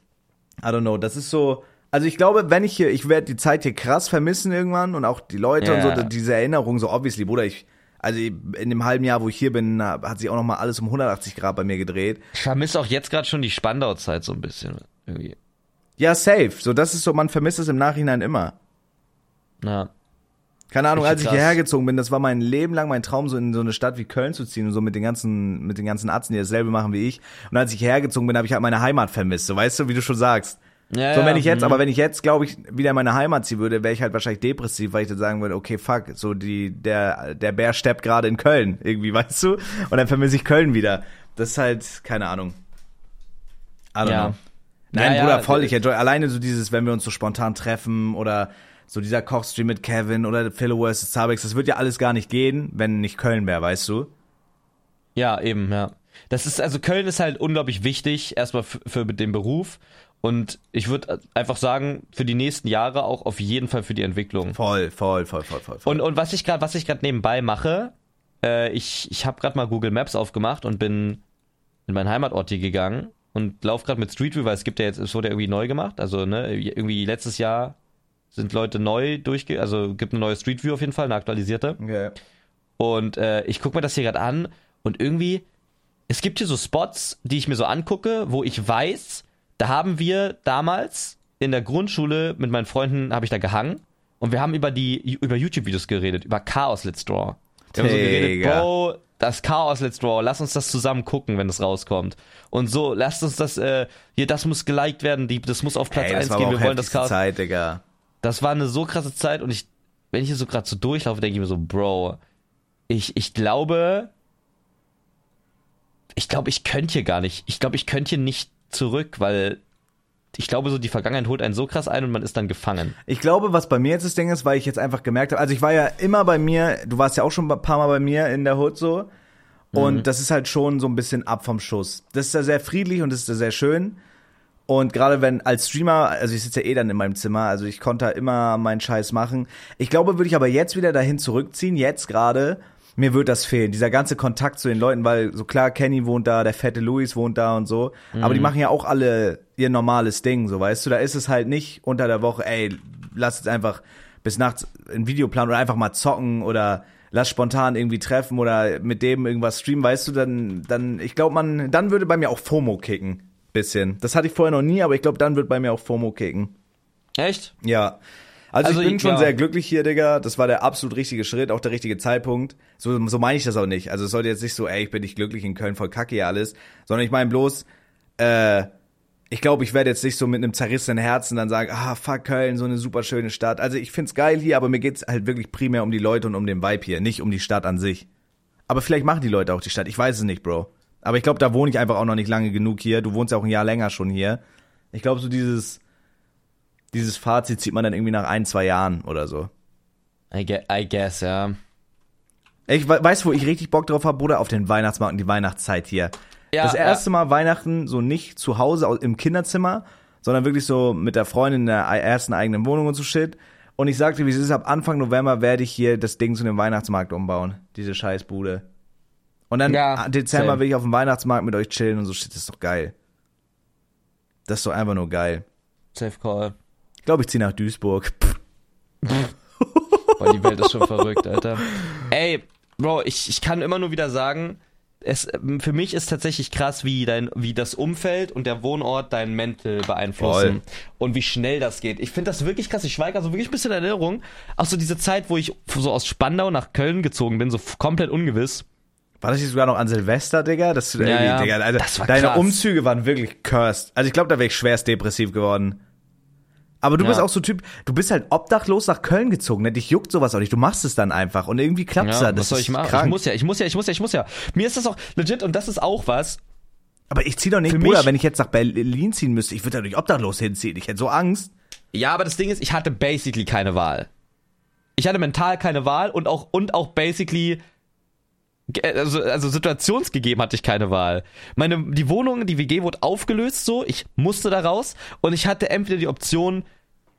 I don't know. Das ist so. Also ich glaube, wenn ich hier, ich werde die Zeit hier krass vermissen irgendwann und auch die Leute und Ja. so, diese Erinnerung, so obviously, Bruder, ich, also in dem halben Jahr, wo ich hier bin, hat sich auch noch mal alles um 180 Grad bei mir gedreht. Ich vermisse auch jetzt gerade schon die Spandau-Zeit so ein bisschen. Irgendwie. Ja, safe. So, das ist so, man vermisst es im Nachhinein immer. Ja. Keine Ahnung, als ich krass. hierher gezogen bin, das war mein Leben lang mein Traum, so in so eine Stadt wie Köln zu ziehen und so mit den ganzen, mit den ganzen Arzten, die dasselbe machen wie ich. Und als ich hierher gezogen bin, habe ich halt meine Heimat vermisst, so weißt du, wie du schon sagst. Ja, so, wenn ich jetzt, mhm. aber wenn ich jetzt, glaube ich, wieder in meine Heimat ziehen würde, wäre ich halt wahrscheinlich depressiv, weil ich dann sagen würde, okay, fuck, so die, der, der Bär steppt gerade in Köln, irgendwie, weißt du? Und dann vermisse ich Köln wieder. Das ist halt, keine Ahnung. I don't Ja. know. Nein, Ja, Bruder, voll. Ich enjoy alleine so dieses, wenn wir uns so spontan treffen oder so dieser Kochstream mit Kevin oder Philo vs. Starbucks, das wird ja alles gar nicht gehen, wenn nicht Köln wäre, weißt du? Ja, eben, ja. Das ist, also Köln ist halt unglaublich wichtig, erstmal für, für den Beruf. Und ich würde einfach sagen, für die nächsten Jahre auch auf jeden Fall für die Entwicklung. Voll, voll, voll, voll, voll. voll. Und, und was ich gerade, was ich gerade nebenbei mache, äh, ich, ich habe gerade mal Google Maps aufgemacht und bin in meinen Heimatort hier gegangen und lauf gerade mit Street View, weil es gibt ja jetzt, es wurde ja irgendwie neu gemacht. Also, ne, irgendwie letztes Jahr sind Leute neu durchge, also gibt eine neue Street View auf jeden Fall, eine aktualisierte. okay. Und äh, ich gucke mir das hier gerade an und irgendwie, es gibt hier so Spots, die ich mir so angucke, wo ich weiß, da haben wir damals in der Grundschule mit meinen Freunden, habe ich da gehangen und wir haben über die über YouTube-Videos geredet, über Chaos Let's Draw. Wir haben so geredet. Bro, das Chaos Let's Draw, lass uns das zusammen gucken, wenn es rauskommt. Und so, lasst uns das, äh, hier, das muss geliked werden, die, das muss auf Platz Ey, 1 das war gehen, wir wollen das Chaos. Zeit, Digga. Das war eine so krasse Zeit und ich, wenn ich hier so gerade so durchlaufe, denke ich mir so, Bro, ich, ich glaube, ich glaube, ich könnte hier gar nicht, ich glaube, ich könnte hier nicht zurück, weil ich glaube, so die Vergangenheit holt einen so krass ein und man ist dann gefangen. Ich glaube, was bei mir jetzt das Ding ist, weil ich jetzt einfach gemerkt habe, also ich war ja immer bei mir, du warst ja auch schon ein paar Mal bei mir in der Hood so. Und Mhm. das ist halt schon so ein bisschen ab vom Schuss. Das ist ja sehr friedlich und das ist ja sehr schön. Und gerade wenn als Streamer, also ich sitze ja eh dann in meinem Zimmer, also ich konnte da immer meinen Scheiß machen. Ich glaube, würde ich aber jetzt wieder dahin zurückziehen, jetzt gerade, mir wird das fehlen. Dieser ganze Kontakt zu den Leuten, weil so klar, Kenny wohnt da, der fette Louis wohnt da und so. Aber die machen ja auch alle ihr normales Ding, so weißt du. Da ist es halt nicht unter der Woche, ey, lass jetzt einfach bis nachts ein Videoplan oder einfach mal zocken oder lass spontan irgendwie treffen oder mit dem irgendwas streamen, weißt du, dann, dann, ich glaube, man, dann würde bei mir auch FOMO kicken. Bisschen. Das hatte ich vorher noch nie, aber ich glaube, dann wird bei mir auch FOMO kicken. Echt? Ja. Also, Also, ich bin schon ja. sehr glücklich hier, Digga. Das war der absolut richtige Schritt, auch der richtige Zeitpunkt. So, so meine ich das auch nicht. Also es sollte jetzt nicht so, ey, ich bin nicht glücklich in Köln, voll kacke hier alles. Sondern ich meine bloß, äh, ich glaube, ich werde jetzt nicht so mit einem zerrissenen Herzen dann sagen, ah, fuck Köln, so eine super schöne Stadt. Also ich find's geil hier, aber mir geht's halt wirklich primär um die Leute und um den Vibe hier, nicht um die Stadt an sich. Aber vielleicht machen die Leute auch die Stadt, ich weiß es nicht, Bro. Aber ich glaube, da wohne ich einfach auch noch nicht lange genug hier. Du wohnst ja auch ein Jahr länger schon hier. Ich glaube, so dieses, dieses Fazit zieht man dann irgendwie nach ein, zwei Jahren oder so. I guess, I guess ja. Ich we- weiß, wo ich richtig Bock drauf habe, Bruder, auf den Weihnachtsmarkt und die Weihnachtszeit hier. Ja, das erste Mal Weihnachten so nicht zu Hause au- im Kinderzimmer, sondern wirklich so mit der Freundin in der ersten eigenen Wohnung und so shit. Und ich sagte, wie es ist, ab Anfang November werde ich hier das Ding zu dem Weihnachtsmarkt umbauen. Diese Scheißbude. Und dann Ja, Dezember same. will ich auf dem Weihnachtsmarkt mit euch chillen und so shit. Das ist doch geil. Das ist doch einfach nur geil. Safe Call. Ich glaube, ich ziehe nach Duisburg. Boah, die Welt ist schon verrückt, Alter. Ey, Bro, ich, ich kann immer nur wieder sagen, es, ähm, für mich ist tatsächlich krass, wie dein, wie das Umfeld und der Wohnort dein Mental beeinflussen Voll. und wie schnell das geht. Ich finde das wirklich krass. Ich schweige also wirklich ein bisschen in Erinnerung. Auch so diese Zeit, wo ich so aus Spandau nach Köln gezogen bin, so komplett ungewiss. War das nicht sogar noch an Silvester, Digga? Das, ja, ja. Digga, Alter, Das war deine krass. Umzüge waren wirklich cursed. Also ich glaube, da wäre ich schwerst depressiv geworden. Aber du Ja. bist auch so Typ, du bist halt obdachlos nach Köln gezogen, ne? Dich juckt sowas auch nicht. Du machst es dann einfach und irgendwie klappt's Ja, dann. Das was soll ich machen? Krank. Ich muss ja, ich muss ja, ich muss ja, ich muss ja. Mir ist das auch legit und das ist auch was. Aber ich zieh doch nicht, Bruder, wenn ich jetzt nach Berlin ziehen müsste, ich würde da nicht obdachlos hinziehen. Ich hätte so Angst. Ja, aber das Ding ist, ich hatte basically keine Wahl. Ich hatte mental keine Wahl und auch und auch basically also, also situationsgegeben hatte ich keine Wahl. Meine die Wohnung, die WG wurde aufgelöst so, ich musste da raus und ich hatte entweder die Option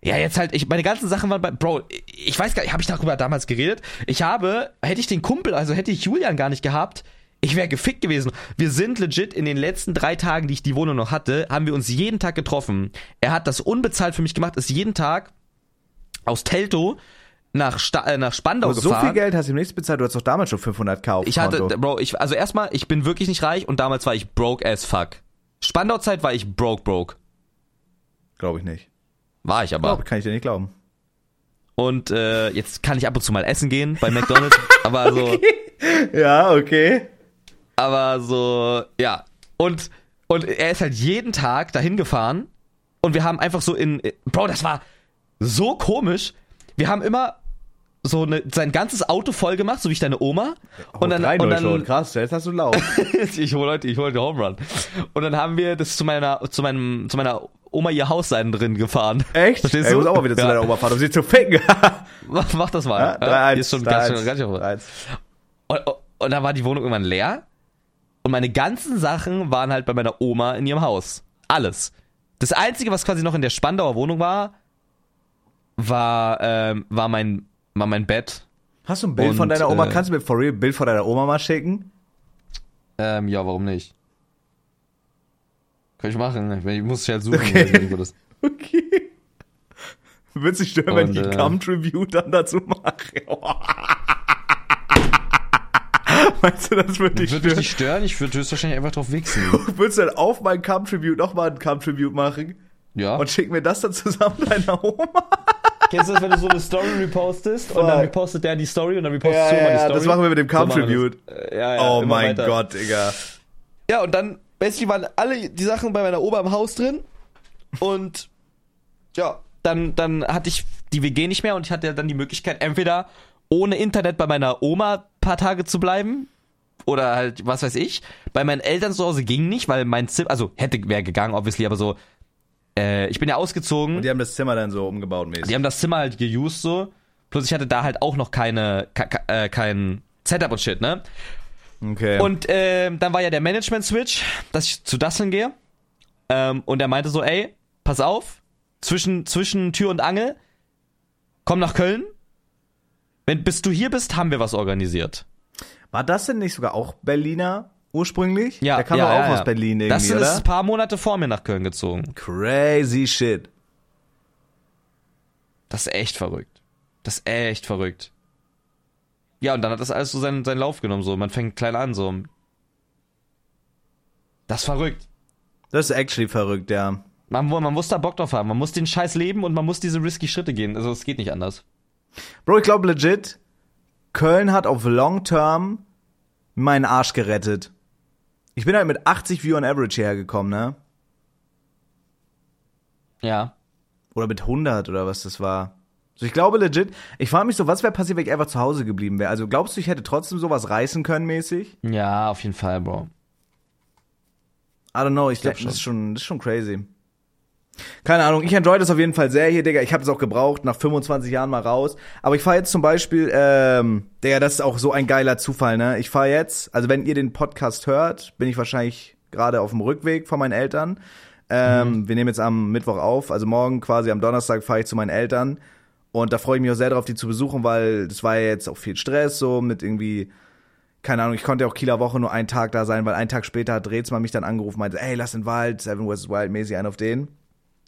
ja, jetzt halt, ich, meine ganzen Sachen waren bei, Bro, ich weiß gar nicht, habe ich darüber damals geredet? Ich habe, hätte ich den Kumpel, also hätte ich Julian gar nicht gehabt, ich wäre gefickt gewesen. Wir sind legit in den letzten drei Tagen, die ich die Wohnung noch hatte, haben wir uns jeden Tag getroffen. Er hat das unbezahlt für mich gemacht, ist jeden Tag aus Teltow nach, Sta äh, nach Spandau Aber so gefahren. viel Geld hast du ihm nichts bezahlt, du hast doch damals schon 500k auf Ich hatte, Konto. Bro, ich, also erstmal, ich bin wirklich nicht reich und damals war ich broke as fuck. Spandau-Zeit war ich broke, broke. Glaube ich nicht. War ich aber. Glaub, kann ich dir nicht glauben. Und äh, jetzt kann ich ab und zu mal essen gehen bei McDonald's, aber so, Ja, okay. aber so, ja. Und und er ist halt jeden Tag dahin gefahren und wir haben einfach so in, Bro, das war so komisch. Wir haben immer so eine, sein ganzes Auto voll gemacht, so wie ich deine Oma. Und dann, und dann schon. Krass, jetzt hast du Lauf. ich hole heute, ich hole heute Home Run. Und dann haben wir das zu meiner, zu meinem, zu meiner Oma ihr Haus sein drin gefahren. Echt? Verstehst Ey, du? Ich muss auch mal wieder zu Ja. deiner Oma fahren, um sie zu ficken. Mach, mach das mal. Ja, Ja, drei, die ist schon eins, ganz drei, schön, ganz schön. eins, eins. Und, und dann war die Wohnung irgendwann leer. Und meine ganzen Sachen waren halt bei meiner Oma in ihrem Haus. Alles. Das Einzige, was quasi noch in der Spandauer Wohnung war, war, ähm, war mein, war mein Bett. Hast du ein Bild Und, von deiner Oma? äh, Kannst du mir for real ein Bild von deiner Oma mal schicken? Ähm, ja, warum nicht? Kann ich machen. Ich muss es halt suchen. Okay. Okay. Würdest du stören, wenn Und, ich ein äh, Come-Tribute dann dazu mache? Meinst du, das würde dich Würde mich stören? stören, ich würde höchstwahrscheinlich einfach drauf wichsen. Würdest du dann auf mein Come-Tribute nochmal ein Come-Tribute machen? Ja. Und schick mir das dann zusammen deiner Oma? Kennst du das, wenn du so eine Story repostest und dann repostet der die Story und dann repostest Ja, du immer ja, die ja, Story? das machen wir mit dem So Come-Tribute. das. Äh, Ja, ja, oh mein weiter. Gott, Digga. Ja, und dann, basically waren alle die Sachen bei meiner Oma im Haus drin und ja, dann, dann hatte ich die WG nicht mehr und ich hatte dann die Möglichkeit, entweder ohne Internet bei meiner Oma ein paar Tage zu bleiben oder halt, was weiß ich. Bei meinen Eltern zu Hause ging nicht, weil mein Zimmer, also hätte, wäre gegangen, obviously, aber so, äh, ich bin ja ausgezogen. Die haben das Zimmer dann so umgebaut mäßig. Die haben das Zimmer halt geused so. Plus ich hatte da halt auch noch keine, ke- äh, kein Setup und Shit, ne? okay. Und ähm, dann war ja der Management-Switch, dass ich zu Dustin gehe. Ähm, und er meinte so, ey, pass auf, zwischen, zwischen Tür und Angel, komm nach Köln. Wenn bis du hier bist, haben wir was organisiert. War das denn nicht sogar auch Berliner ursprünglich? Ja, Der kam ja, doch auch ja, aus. Berlin irgendwie, Das ist ein paar Monate vor mir nach Köln gezogen. Crazy shit. Das ist echt verrückt. Das ist echt verrückt. Ja, und dann hat das alles so seinen, seinen Lauf genommen, so. Man fängt klein an, so. Das ist verrückt. Das ist actually verrückt, ja. Man, man muss da Bock drauf haben. Man muss den Scheiß leben und man muss diese risky Schritte gehen. Also es geht nicht anders. Bro, ich glaube legit, Köln hat auf Long Term meinen Arsch gerettet. Ich bin halt mit 80 View on Average hierher gekommen, ne? Ja. Oder mit 100 oder was das war. So, ich glaube legit, ich frage mich so, was wäre passiert, wenn ich einfach zu Hause geblieben wäre? Also glaubst du, ich hätte trotzdem sowas reißen können mäßig? Ja, auf jeden Fall, Bro. I don't know, ich glaub glaube, das ist schon, das ist schon crazy. Keine Ahnung, ich enjoy das auf jeden Fall sehr hier, Digga. Ich habe es auch gebraucht, nach 25 Jahren mal raus. Aber ich fahre jetzt zum Beispiel, ähm, Digga, das ist auch so ein geiler Zufall, ne? Ich fahre jetzt, also wenn ihr den Podcast hört, bin ich wahrscheinlich gerade auf dem Rückweg von meinen Eltern. Ähm, Mhm. Wir nehmen jetzt am Mittwoch auf, also morgen quasi am Donnerstag fahre ich zu meinen Eltern. Und da freue ich mich auch sehr drauf, die zu besuchen, weil das war ja jetzt auch viel Stress, so mit irgendwie, keine Ahnung, ich konnte ja auch Kieler Woche nur einen Tag da sein, weil einen Tag später hat Drehzmann mich dann angerufen, meinte, ey, lass den Wald, Seven West Wild mäßig einen auf den.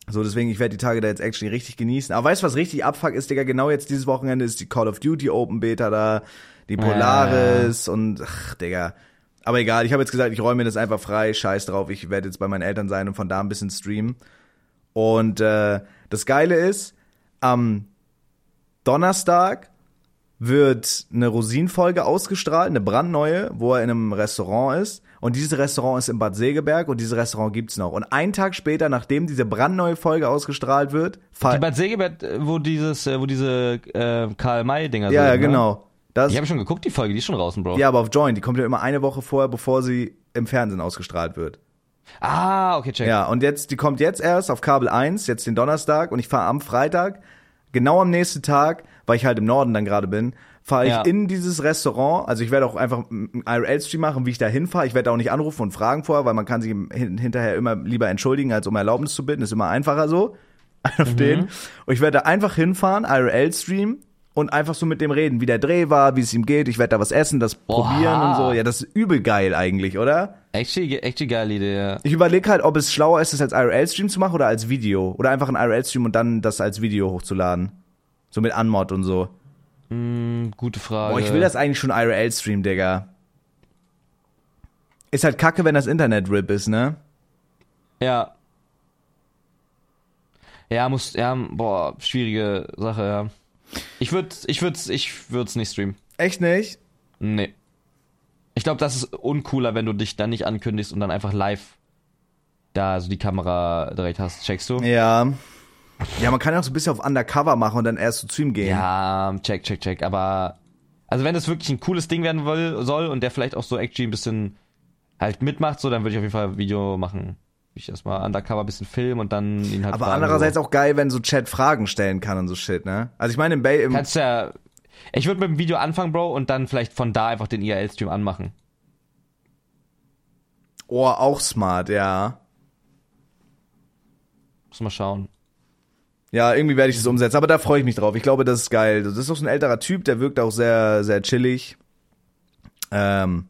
So, deswegen, ich werde die Tage da jetzt actually richtig genießen. Aber weißt du, was richtig abfuck ist, Digga? Genau jetzt dieses Wochenende ist die Call of Duty Open Beta da, die Polaris und, ach, Digga. Aber egal, ich habe jetzt gesagt, ich räume mir das einfach frei, scheiß drauf, ich werde jetzt bei meinen Eltern sein und von da ein bisschen streamen. Und äh, das Geile ist, am Donnerstag wird eine Rosin-Folge ausgestrahlt, eine brandneue, wo er in einem Restaurant ist. Und dieses Restaurant ist in Bad Segeberg und dieses Restaurant gibt's noch. Und einen Tag später, nachdem diese brandneue Folge ausgestrahlt wird, Die Bad Segeberg, äh, wo dieses, äh, wo diese äh, Karl-May-Dinger ja, ja, sind. Ne? genau. Das, Ich habe schon geguckt, die Folge, die ist schon draußen, Bro. ja, aber auf Join, die kommt ja immer eine Woche vorher, bevor sie im Fernsehen ausgestrahlt wird. Ah, okay, check. Ja, und jetzt, die kommt jetzt erst auf Kabel 1, jetzt den Donnerstag und ich fahre am Freitag, genau am nächsten Tag, weil ich halt im Norden dann gerade bin, fahre ich Ja. in dieses Restaurant. Also ich werde auch einfach einen IRL-Stream machen, wie ich da hinfahre. Ich werde auch nicht anrufen und fragen vorher, weil man kann sich hinterher immer lieber entschuldigen, als um Erlaubnis zu bitten. Ist immer einfacher so. Auf Mhm. den. Und ich werde da einfach hinfahren, IRL-Stream und einfach so mit dem reden, wie der Dreh war, wie es ihm geht. Ich werde da was essen, das Oha. probieren und so. Ja, das ist übel geil eigentlich, oder? Actually, actually geile Idee, ja. Ich überlege halt, ob es schlauer ist, das als IRL-Stream zu machen oder als Video. Oder einfach ein IRL-Stream und dann das als Video hochzuladen. So mit Unmod und so. Hm, gute Frage. Boah, ich will das eigentlich schon IRL-Stream, Digga. Ist halt kacke, wenn das Internet RIP ist, ne? Ja. Ja, muss, ja, boah, schwierige Sache, ja. Ich würd, ich würd's, ich würd's nicht streamen. Echt nicht? Nee. Ich glaube, das ist uncooler, wenn du dich dann nicht ankündigst und dann einfach live da so die Kamera direkt hast. Checkst du? Ja. Ja, man kann ja auch so ein bisschen auf Undercover machen und dann erst so zu ihm gehen. Ja, check, check, check. Aber, also wenn das wirklich ein cooles Ding werden will, soll und der vielleicht auch so actually ein bisschen halt mitmacht, so, dann würde ich auf jeden Fall ein Video machen. Ich erstmal undercover ein bisschen filmen und dann ihn halt Aber fragen, andererseits so. auch geil, wenn so Chat Fragen stellen kann und so Shit, ne? Also ich meine, im Bay, im, Kannst ja. Ich würde mit dem Video anfangen, Bro, und dann vielleicht von da einfach den IRL-Stream anmachen. oh, auch smart, ja. Muss mal schauen. Ja, irgendwie werde ich das umsetzen, aber da freue ich mich drauf. Ich glaube, das ist geil. Das ist auch so ein älterer Typ, der wirkt auch sehr, sehr chillig. Ähm,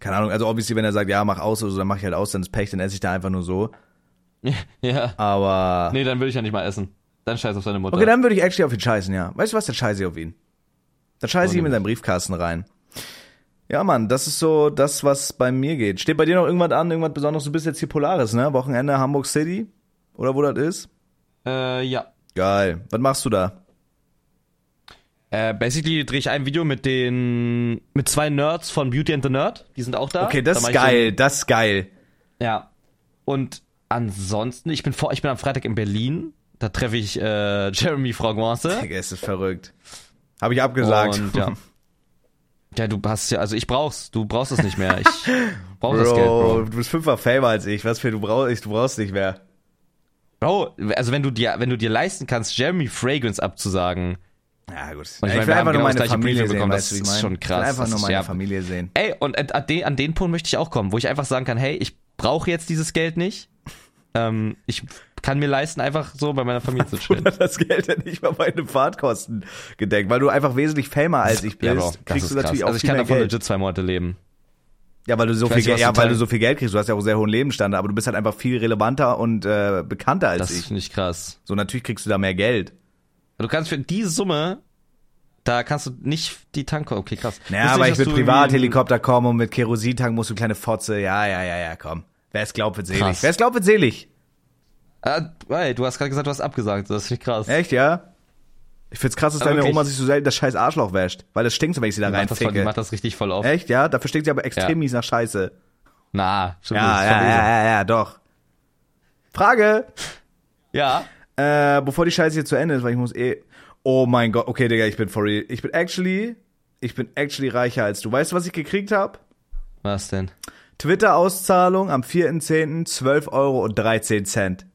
keine Ahnung, also obviously, wenn er sagt, ja, mach aus oder so, dann mach ich halt aus, dann ist Pech, dann esse ich da einfach nur so. ja. Aber. Nee, dann würde ich ja nicht mal essen. Dann scheiß auf seine Mutter. Okay, dann würde ich actually auf ihn scheißen, ja. Weißt du was, dann scheiße ich auf ihn. Dann scheiße ich ihm in seinen Briefkasten rein. Ja, Mann, das ist so das, was bei mir geht. Steht bei dir noch irgendwas an, irgendwas Besonderes? Du bist jetzt hier Polaris, ne? Wochenende Hamburg City? Oder wo das ist? Äh, ja. Geil. Was machst du da? Äh, basically drehe ich ein Video mit den, mit zwei Nerds von Beauty and the Nerd. Die sind auch da. Okay, das Da ist ich so- geil, das ist geil. Ja. Und ansonsten, ich bin vor, ich bin am Freitag in Berlin. Da treffe ich äh, Jeremy Fragrance. Digga, ist verrückt. Habe ich abgesagt. Und ja. Ja, du hast ja, also ich brauch's, du brauchst es nicht mehr. Ich brauch das Geld, Bro, Bro. du bist fünfmal Famer als ich. Was für du brauchst, du brauchst nicht mehr. Bro, also wenn du dir, wenn du dir leisten kannst, Jeremy Fragrance abzusagen, Ja, gut. Und ich ich meine, will einfach nur genau meine Familie Briefing sehen, bekommen, weißt das du, ich ist meine? schon krass, Ich will einfach das nur ist- meine ja. Familie sehen. Ey, und an, an, den, an den Punkt möchte ich auch kommen, wo ich einfach sagen kann, hey, ich brauche jetzt dieses Geld nicht. Ähm, ich kann mir leisten, einfach so bei meiner Familie zu chillen. das Geld ja nicht mal meine Fahrtkosten gedeckt, weil du einfach wesentlich famer als ich bist. Ja, das kriegst du natürlich krass. auch Also ich kann davon Geld. legit zwei Monate leben. Ja, weil du so Ich viel nicht, ja, weil du so viel Geld kriegst. Du hast ja auch sehr hohen Lebensstandard, aber du bist halt einfach viel relevanter und äh, bekannter als Das ich. finde ich krass. So natürlich kriegst du da mehr Geld. Du kannst für diese Summe, da kannst du nicht die Tanke. Okay, krass. Naja, aber ich irgendwie- Privathelikopter kommen und mit Kerosintank musst du kleine Fotze. Ja, ja, ja, ja, komm. Wer es glaubt, wird selig. Krass. Wer es glaubt, wird selig. Ah, hey, du hast gerade gesagt, du hast abgesagt. Das finde ich krass. Echt, ja? Ich find's krass, dass Aber deine wirklich? Oma sich so selten das scheiß Arschloch wäscht. Weil das stinkt so, wenn ich sie da voll, die macht das richtig voll oft. Echt, ja? Dafür stinkt sie aber extrem Ja. mies nach Scheiße. Na, stimmt. Ja, ja, ja, ja, ja, doch. Frage. ja. Äh, bevor die Scheiße hier zu Ende ist, weil ich muss eh. Oh mein Gott, okay, Digga, ich bin for real. Ich bin actually, ich bin actually reicher als du. Weißt du, was ich gekriegt habe? Was denn? Twitter-Auszahlung am 4.10. 12 Euro und 13 Cent.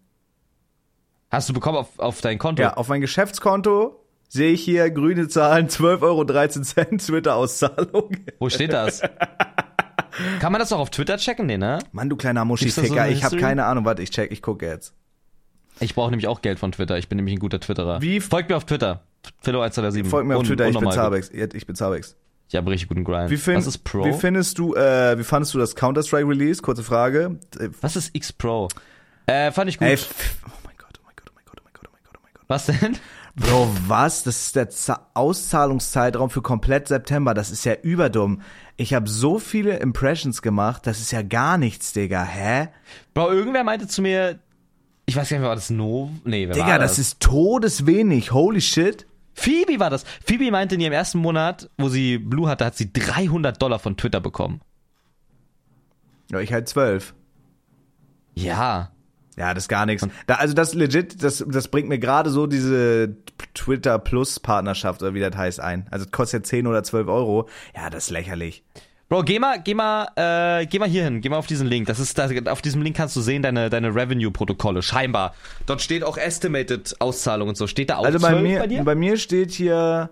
Hast du bekommen auf, auf dein Konto? Ja, auf mein Geschäftskonto sehe ich hier grüne Zahlen, 12 Euro und 13 Cent Twitter-Auszahlung. Wo steht das? Kann man das auch auf Twitter checken? Nee, ne? Mann, du kleiner da so ich habe keine Ahnung. Warte, ich check, ich gucke jetzt. Ich brauche nämlich auch Geld von Twitter. Ich bin nämlich ein guter Twitterer. Wie- Folgt mir auf Twitter. Philo127. Folgt mir auf Twitter, ich bin. Zabex. Ich bin Zabex. Ich habe richtig guten Grind. Wie, find, Was ist Pro? wie findest du, äh, wie fandest du das Counter-Strike-Release? Kurze Frage. Äh, Was ist X Pro? Äh, fand ich gut. Ey, oh mein Gott, oh mein Gott, oh mein Gott, oh mein Gott, oh mein Gott, oh mein Gott. Was denn? Bro, was? Das ist der Z Auszahlungszeitraum für komplett September. Das ist ja überdumm. Ich habe so viele Impressions gemacht, das ist ja gar nichts, Digga. Hä? Bro, irgendwer meinte zu mir, ich weiß gar nicht war das No? Nee, wer Digga, war das? das? ist todeswenig. Holy shit. Phoebe war das. Phoebe meinte in ihrem ersten Monat, wo sie Blue hatte, hat sie 300 Dollar von Twitter bekommen. Ja, ich halt zwölf. Ja. Ja, das ist gar nichts. Da, also das legit, das, das bringt mir gerade so diese Twitter Plus Partnerschaft oder wie das heißt ein. Also das kostet ja 10 oder 12 Euro. Ja, das ist lächerlich. Bro, geh mal, geh mal, äh, geh mal hier hin, geh mal auf diesen Link. Das ist, da, auf diesem Link kannst du sehen deine, deine Revenue-Protokolle. Scheinbar. Dort steht auch Estimated Auszahlung und so. Steht da auch Also bei 12 mir, bei dir? bei mir steht hier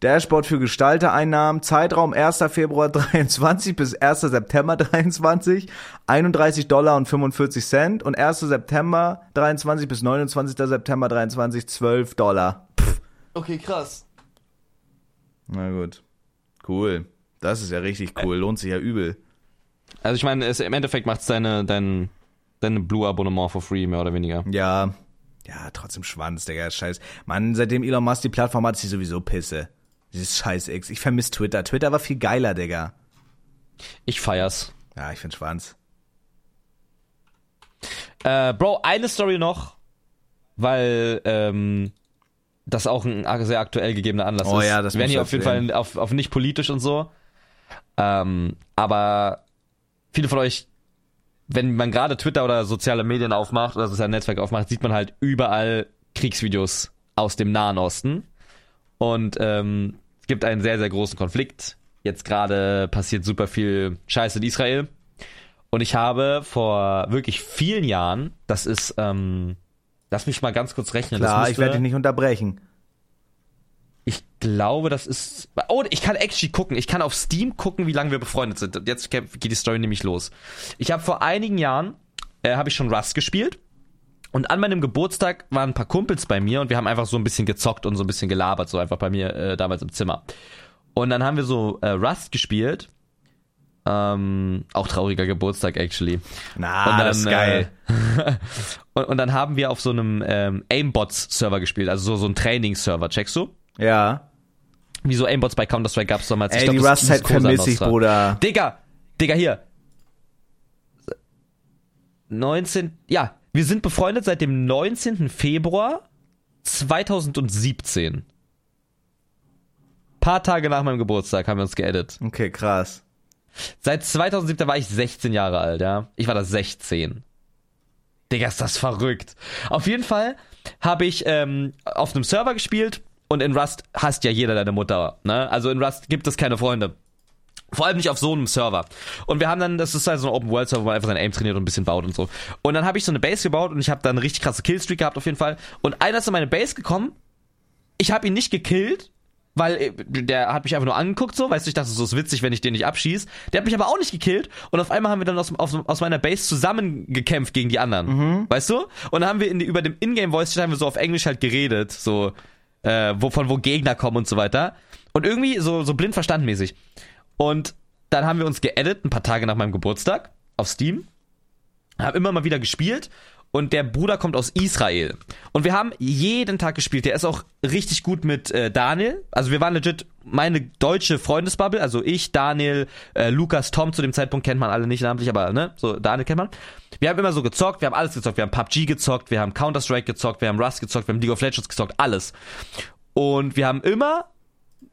Dashboard für Gestaltereinnahmen, Zeitraum 1. Februar 23 bis 1. September 23, 31 Dollar und 45 Cent und 1. September 23 bis 29. September 23, 12 Dollar. okay, krass. Na gut. Cool. Das ist ja richtig cool. Lohnt sich ja übel. Also ich meine, es, im Endeffekt macht's deine, dein, deine Blue-Abonnement for free, mehr oder weniger. Ja. Ja, trotzdem Schwanz, Digga, scheiß. Mann, seitdem Elon Musk die Plattform hat, ist sie sowieso Pisse. Dieses scheiß X. Ich vermisse Twitter. Twitter war viel geiler, Digga. Ich feier's. Ja, ich find Schwanz. Äh, Bro, eine Story noch, weil ähm, das auch ein sehr aktuell gegebener Anlass Oh ist. ja, das Wir werden hier auf jeden. Fall auf, auf nicht politisch und so. Ähm, aber viele von euch, wenn man gerade Twitter oder soziale Medien aufmacht oder soziale Netzwerke aufmacht, sieht man halt überall Kriegsvideos aus dem Nahen Osten. Und ähm, es gibt einen sehr, sehr großen Konflikt. Jetzt gerade passiert super viel Scheiße in Israel. Und ich habe vor wirklich vielen Jahren, das ist, ähm, lass mich mal ganz kurz rechnen. Klar, das ich werde dich nicht unterbrechen. ich glaube, das ist. Oh, ich kann actually gucken. Ich kann auf Steam gucken, wie lange wir befreundet sind. Jetzt geht die Story nämlich los. Ich habe vor einigen Jahren äh, habe ich schon Rust gespielt. Und an meinem Geburtstag waren ein paar Kumpels bei mir und wir haben einfach so ein bisschen gezockt und so ein bisschen gelabert, so einfach bei mir äh, damals im Zimmer. Und dann haben wir so äh, Rust gespielt. Ähm, auch trauriger Geburtstag, actually. Na, Und das ist geil. Äh, und, und dann haben wir auf so einem ähm, Aimbots-Server gespielt, also so, so ein Trainingsserver, checkst du? ja. Wie so Aimbots bei Counter-Strike gab's damals. Ey, glaub, die Rust-Zeit Cosa vermisse ich. Bruder. Digga, Digga, hier. 19, ja, wir sind befreundet seit dem 19. Februar 2017. Paar Tage nach meinem Geburtstag haben wir uns geedit. Okay, krass. Seit 2017 war ich 16 Jahre alt, ja. Ich war da 16. Digga, ist das verrückt. Auf jeden Fall habe ich ähm, auf einem Server gespielt und in Rust hasst ja jeder deine Mutter, ne? Also in Rust gibt es keine Freunde. Vor allem nicht auf so einem Server. Und wir haben dann, das ist halt so ein Open-World-Server, wo man einfach sein Aim trainiert und ein bisschen baut und so. Und dann habe ich so eine Base gebaut und ich habe dann eine richtig krasse Killstreak gehabt auf jeden Fall. Und einer ist in meine Base gekommen. Ich habe ihn nicht gekillt, weil äh, der hat mich einfach nur angeguckt so, weißt du, ich dachte, so ist witzig, wenn ich den nicht abschieß. Der hat mich aber auch nicht gekillt und auf einmal haben wir dann aus, aus, aus meiner Base zusammen gekämpft gegen die anderen, weißt du? Und dann haben wir in, über dem Ingame Voice Chat haben wir so auf Englisch halt geredet, so äh, wo, von wo Gegner kommen und so weiter. Und irgendwie so, so blind verstandmäßig. Und dann haben wir uns geedit, ein paar Tage nach meinem Geburtstag, auf Steam. Hab immer mal wieder gespielt. Und der Bruder kommt aus Israel. Und wir haben jeden Tag gespielt. Der ist auch richtig gut mit äh, Daniel. Also wir waren legit meine deutsche Freundesbubble. Also ich, Daniel, äh, Lukas, Tom. Zu dem Zeitpunkt kennt man alle nicht namentlich, aber ne, so Daniel kennt man. Wir haben immer so gezockt. Wir haben alles gezockt. Wir haben PUBG gezockt. Wir haben Counter Strike gezockt. Wir haben Rust gezockt. Wir haben League of Legends gezockt. Alles. Und wir haben immer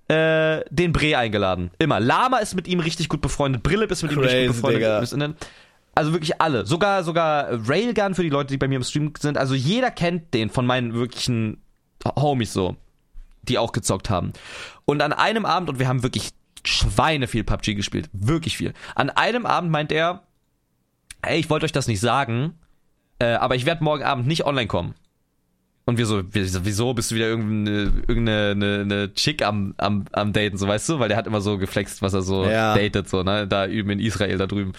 äh, den Bre eingeladen. Immer. Lama ist mit ihm richtig gut befreundet. Brillip ist mit ihm richtig Crazy, gut befreundet. Digga. Den- Also wirklich alle. Sogar, sogar Railgun für die Leute, die bei mir im Stream sind. Also jeder kennt den von meinen wirklichen Homies so, die auch gezockt haben. Und an einem Abend, und wir haben wirklich Schweine viel PUBG gespielt. Wirklich viel. An einem Abend meint er, ey, ich wollte euch das nicht sagen, äh, aber ich werde morgen Abend nicht online kommen. Und wir so, wieso, bist du wieder irgendeine, irgendeine eine, eine Chick am, am, am Daten, so weißt du? Weil der hat immer so geflext, was er so Ja. datet, so, ne? Da üben in Israel da drüben.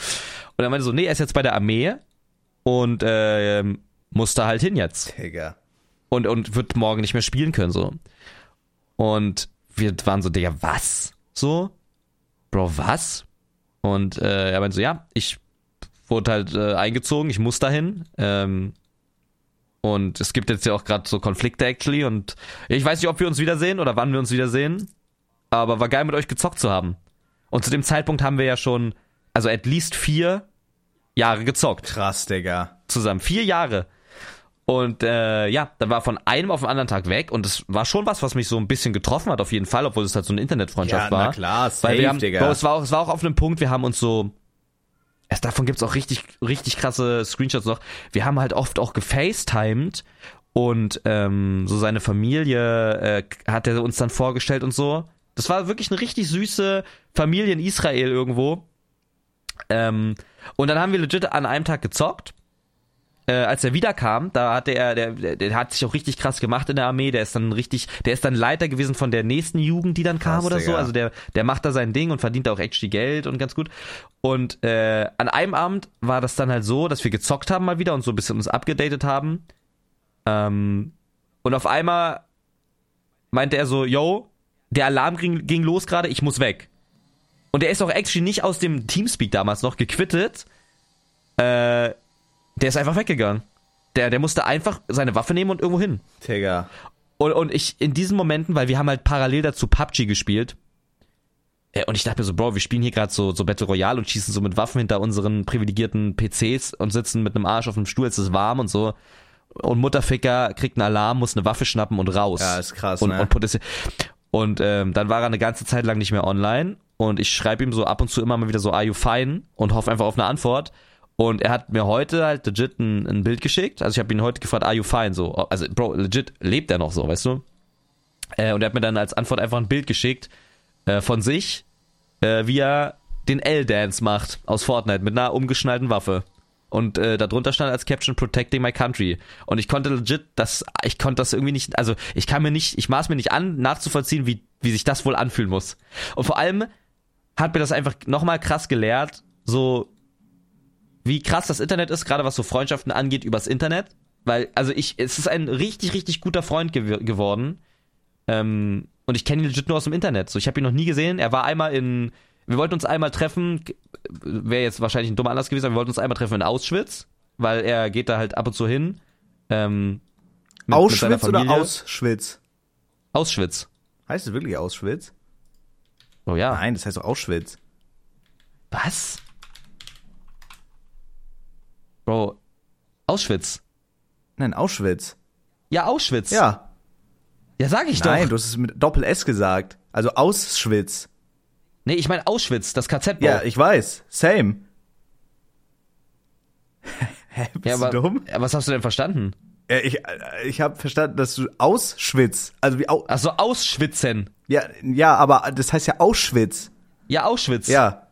Und er meinte so, nee, er ist jetzt bei der Armee und ähm, muss da halt hin jetzt. Digga. Und, und wird morgen nicht mehr spielen können, so. Und wir waren so, Digga, was? So? Bro, was? Und äh, er meinte so, ja, ich wurde halt äh, eingezogen, ich muss dahin. Ähm, und es gibt jetzt ja auch gerade so Konflikte actually und ich weiß nicht, ob wir uns wiedersehen oder wann wir uns wiedersehen, aber war geil mit euch gezockt zu haben. Und zu dem Zeitpunkt haben wir ja schon, also at least vier Jahre gezockt Krass, Digga. zusammen. Vier Jahre. Und äh, ja, dann war von einem auf den anderen Tag weg und es war schon was, was mich so ein bisschen getroffen hat auf jeden Fall, obwohl es halt so eine Internetfreundschaft Ja, war. na klar, safe, Weil wir haben, Digga. Es war auch, es war auch auf einem Punkt, wir haben uns so, es, davon gibt's auch richtig, richtig krasse Screenshots noch. Wir haben halt oft auch gefacetimed und ähm, so seine Familie äh, hat er uns dann vorgestellt und so. Das war wirklich eine richtig süße Familie in Israel irgendwo. Ähm, und dann haben wir legit an einem Tag gezockt. Äh, als er wiederkam, da hatte er, der, der, hat sich auch richtig krass gemacht in der Armee, der ist dann richtig, der ist dann Leiter gewesen von der nächsten Jugend, die dann kam Krass, oder so. Digga. Also der, der macht da sein Ding und verdient da auch actually Geld und ganz gut. Und äh, an einem Abend war das dann halt so, dass wir gezockt haben mal wieder und so ein bisschen uns abgedatet haben. Ähm, und auf einmal meinte er so, yo, der Alarm ging, ging los gerade, ich muss weg. Und er ist auch actually nicht aus dem Teamspeak damals noch gequittet. Äh, der ist einfach weggegangen. Der, der musste einfach seine Waffe nehmen und irgendwo hin. Digga. Und, und ich in diesen Momenten, weil wir haben halt parallel dazu PUBG gespielt. äh, Und ich dachte mir so, Bro, wir spielen hier gerade so, so Battle Royale und schießen so mit Waffen hinter unseren privilegierten PCs und sitzen mit einem Arsch auf einem Stuhl, es ist warm und so. Und Mutterficker kriegt einen Alarm, muss eine Waffe schnappen und raus. Ja, ist krass, und, ne? und, protestiert. und ähm, dann war er eine ganze Zeit lang nicht mehr online und ich schreibe ihm so ab und zu immer mal wieder so, are you fine? Und hoffe einfach auf eine Antwort. Und er hat mir heute halt legit ein, ein Bild geschickt. Also ich habe ihn heute gefragt, are you fine? So, also Bro, legit lebt er noch so, weißt du? Äh, und er hat mir dann als Antwort einfach ein Bild geschickt äh, von sich, äh, wie er den L-Dance macht aus Fortnite mit einer umgeschnallten Waffe. Und äh, darunter stand als Caption Protecting My Country. Und ich konnte legit das, ich konnte das irgendwie nicht, also ich kann mir nicht, ich maß mir nicht an, nachzuvollziehen, wie, wie sich das wohl anfühlen muss. Und vor allem hat mir das einfach nochmal krass gelehrt, so wie krass das Internet ist, gerade was so Freundschaften angeht übers Internet. Weil, also ich, es ist ein richtig, richtig guter Freund gew geworden. Ähm, und ich kenne ihn legit nur aus dem Internet. So, ich habe ihn noch nie gesehen. Er war einmal in, wir wollten uns einmal treffen, wäre jetzt wahrscheinlich ein dummer Anlass gewesen, aber wir wollten uns einmal treffen in Auschwitz, weil er geht da halt ab und zu hin. Ähm, mit- mit Auschwitz oder Familie. Auschwitz? Auschwitz. Heißt es wirklich Auschwitz? Oh ja. Nein, das heißt doch Auschwitz. Was? Bro, Auschwitz. Nein, Auschwitz. Ja, Auschwitz. Ja. Ja, sag ich Nein, doch. du hast es mit Doppel-S gesagt. Also Auschwitz. Nee, ich meine Auschwitz, das KZ. Ja, ich weiß. Same. Hä, bist ja, aber, du dumm? Ja, was hast du denn verstanden? Äh, Ich, äh, ich habe verstanden, dass du Auschwitz, also wie Au Also Auschwitzen. ja, ja, aber das heißt ja Auschwitz. Ja, Auschwitz. Ja,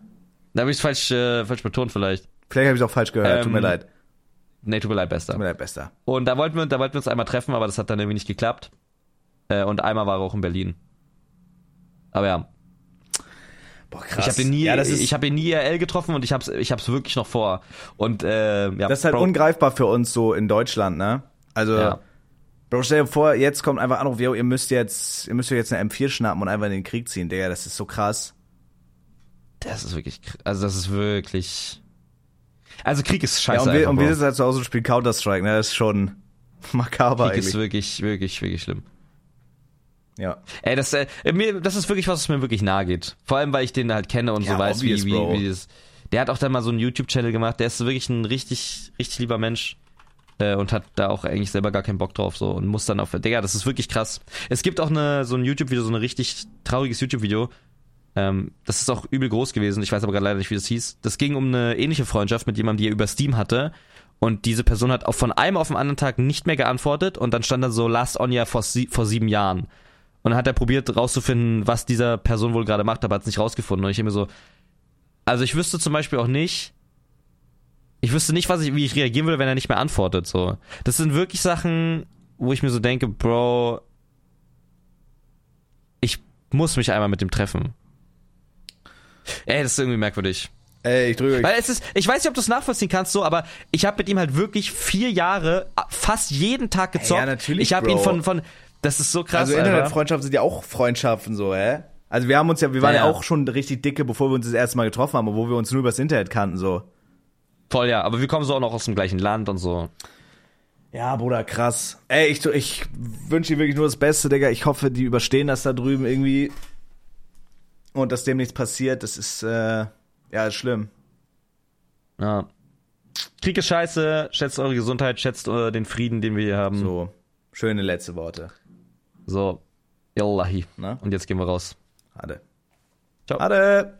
Da habe ich falsch, äh, falsch betont vielleicht. Vielleicht habe ich es auch falsch gehört. Tut mir Ähm, leid. Nee, tut mir leid, Bester. Tut mir leid, Bester. Und da wollten wir, da wollten wir uns einmal treffen, aber das hat dann irgendwie nicht geklappt. Äh, und einmal war er auch in Berlin. Aber ja, Boah, krass. ich habe ihn nie, ja, ich habe ihn nie IRL getroffen und ich hab's, ich hab's wirklich noch vor. Und äh, ja, das ist halt Bro, ungreifbar für uns so in Deutschland, ne? Also, Ja. Bro, stell dir vor, jetzt kommt einfach Anruf, yo, ihr müsst jetzt, ihr müsst euch jetzt eine M4 schnappen und einfach in den Krieg ziehen, Digga, das ist so krass. Das ist wirklich, also das ist wirklich. Also Krieg ist Ja, scheiße. und wir, und wir sitzen halt zu Hause und spielen Counter-Strike, ne? Das ist schon makaber Krieg ist eigentlich. wirklich, wirklich, wirklich schlimm. Ja. Ey, das, äh, mir, das ist wirklich was, was mir wirklich nahe geht. Vor allem, weil ich den halt kenne und Ja, so weiß, obvious, wie, wie, wie das. Der hat auch dann mal so einen YouTube-Channel gemacht. Der ist wirklich ein richtig, richtig lieber Mensch. Äh, und hat da auch eigentlich selber gar keinen Bock drauf so und muss dann auf Digga, das ist wirklich krass. Es gibt auch eine so ein YouTube Video, so ein richtig trauriges YouTube Video. Ähm, das ist auch übel groß gewesen. Ich weiß aber gerade leider nicht, wie das hieß. Das ging um eine ähnliche Freundschaft mit jemandem, die er über Steam hatte. Und diese Person hat auch von einem auf den anderen Tag nicht mehr geantwortet und dann stand da so Last on ja vor, sie vor sieben Jahren. Und dann hat er probiert rauszufinden, was dieser Person wohl gerade macht, aber hat es nicht rausgefunden. Und ich immer so, also ich wüsste zum Beispiel auch nicht, ich wüsste nicht, was ich, wie ich reagieren würde, wenn er nicht mehr antwortet. So, das sind wirklich Sachen, wo ich mir so denke, Bro, ich muss mich einmal mit dem treffen. Ey, das ist irgendwie merkwürdig. Ey, ich drücke euch. Weil es ist, ich weiß nicht, ob du es nachvollziehen kannst, so, aber ich habe mit ihm halt wirklich vier Jahre fast jeden Tag gezockt. Ja, natürlich, Ich habe ihn von, von, das ist so krass. Also. Internetfreundschaften sind ja auch Freundschaften so, hä? Also wir haben uns ja, wir waren ja, Ja, ja. auch schon richtig dicke, bevor wir uns das erste Mal getroffen haben, obwohl wir uns nur übers Internet kannten, so. Voll, ja, aber wir kommen so auch noch aus dem gleichen Land und so. Ja, Bruder, krass. Ey, ich, ich wünsche dir wirklich nur das Beste, Digga. Ich hoffe, die überstehen das da drüben irgendwie. Und dass dem nichts passiert, das ist, äh, ja, ist schlimm. Ja. Krieg ist scheiße, schätzt eure Gesundheit, schätzt äh, den Frieden, den wir hier haben. So, schöne letzte Worte. so. Yallahi. Na? Und jetzt gehen wir raus. Ade. Ciao. Ade.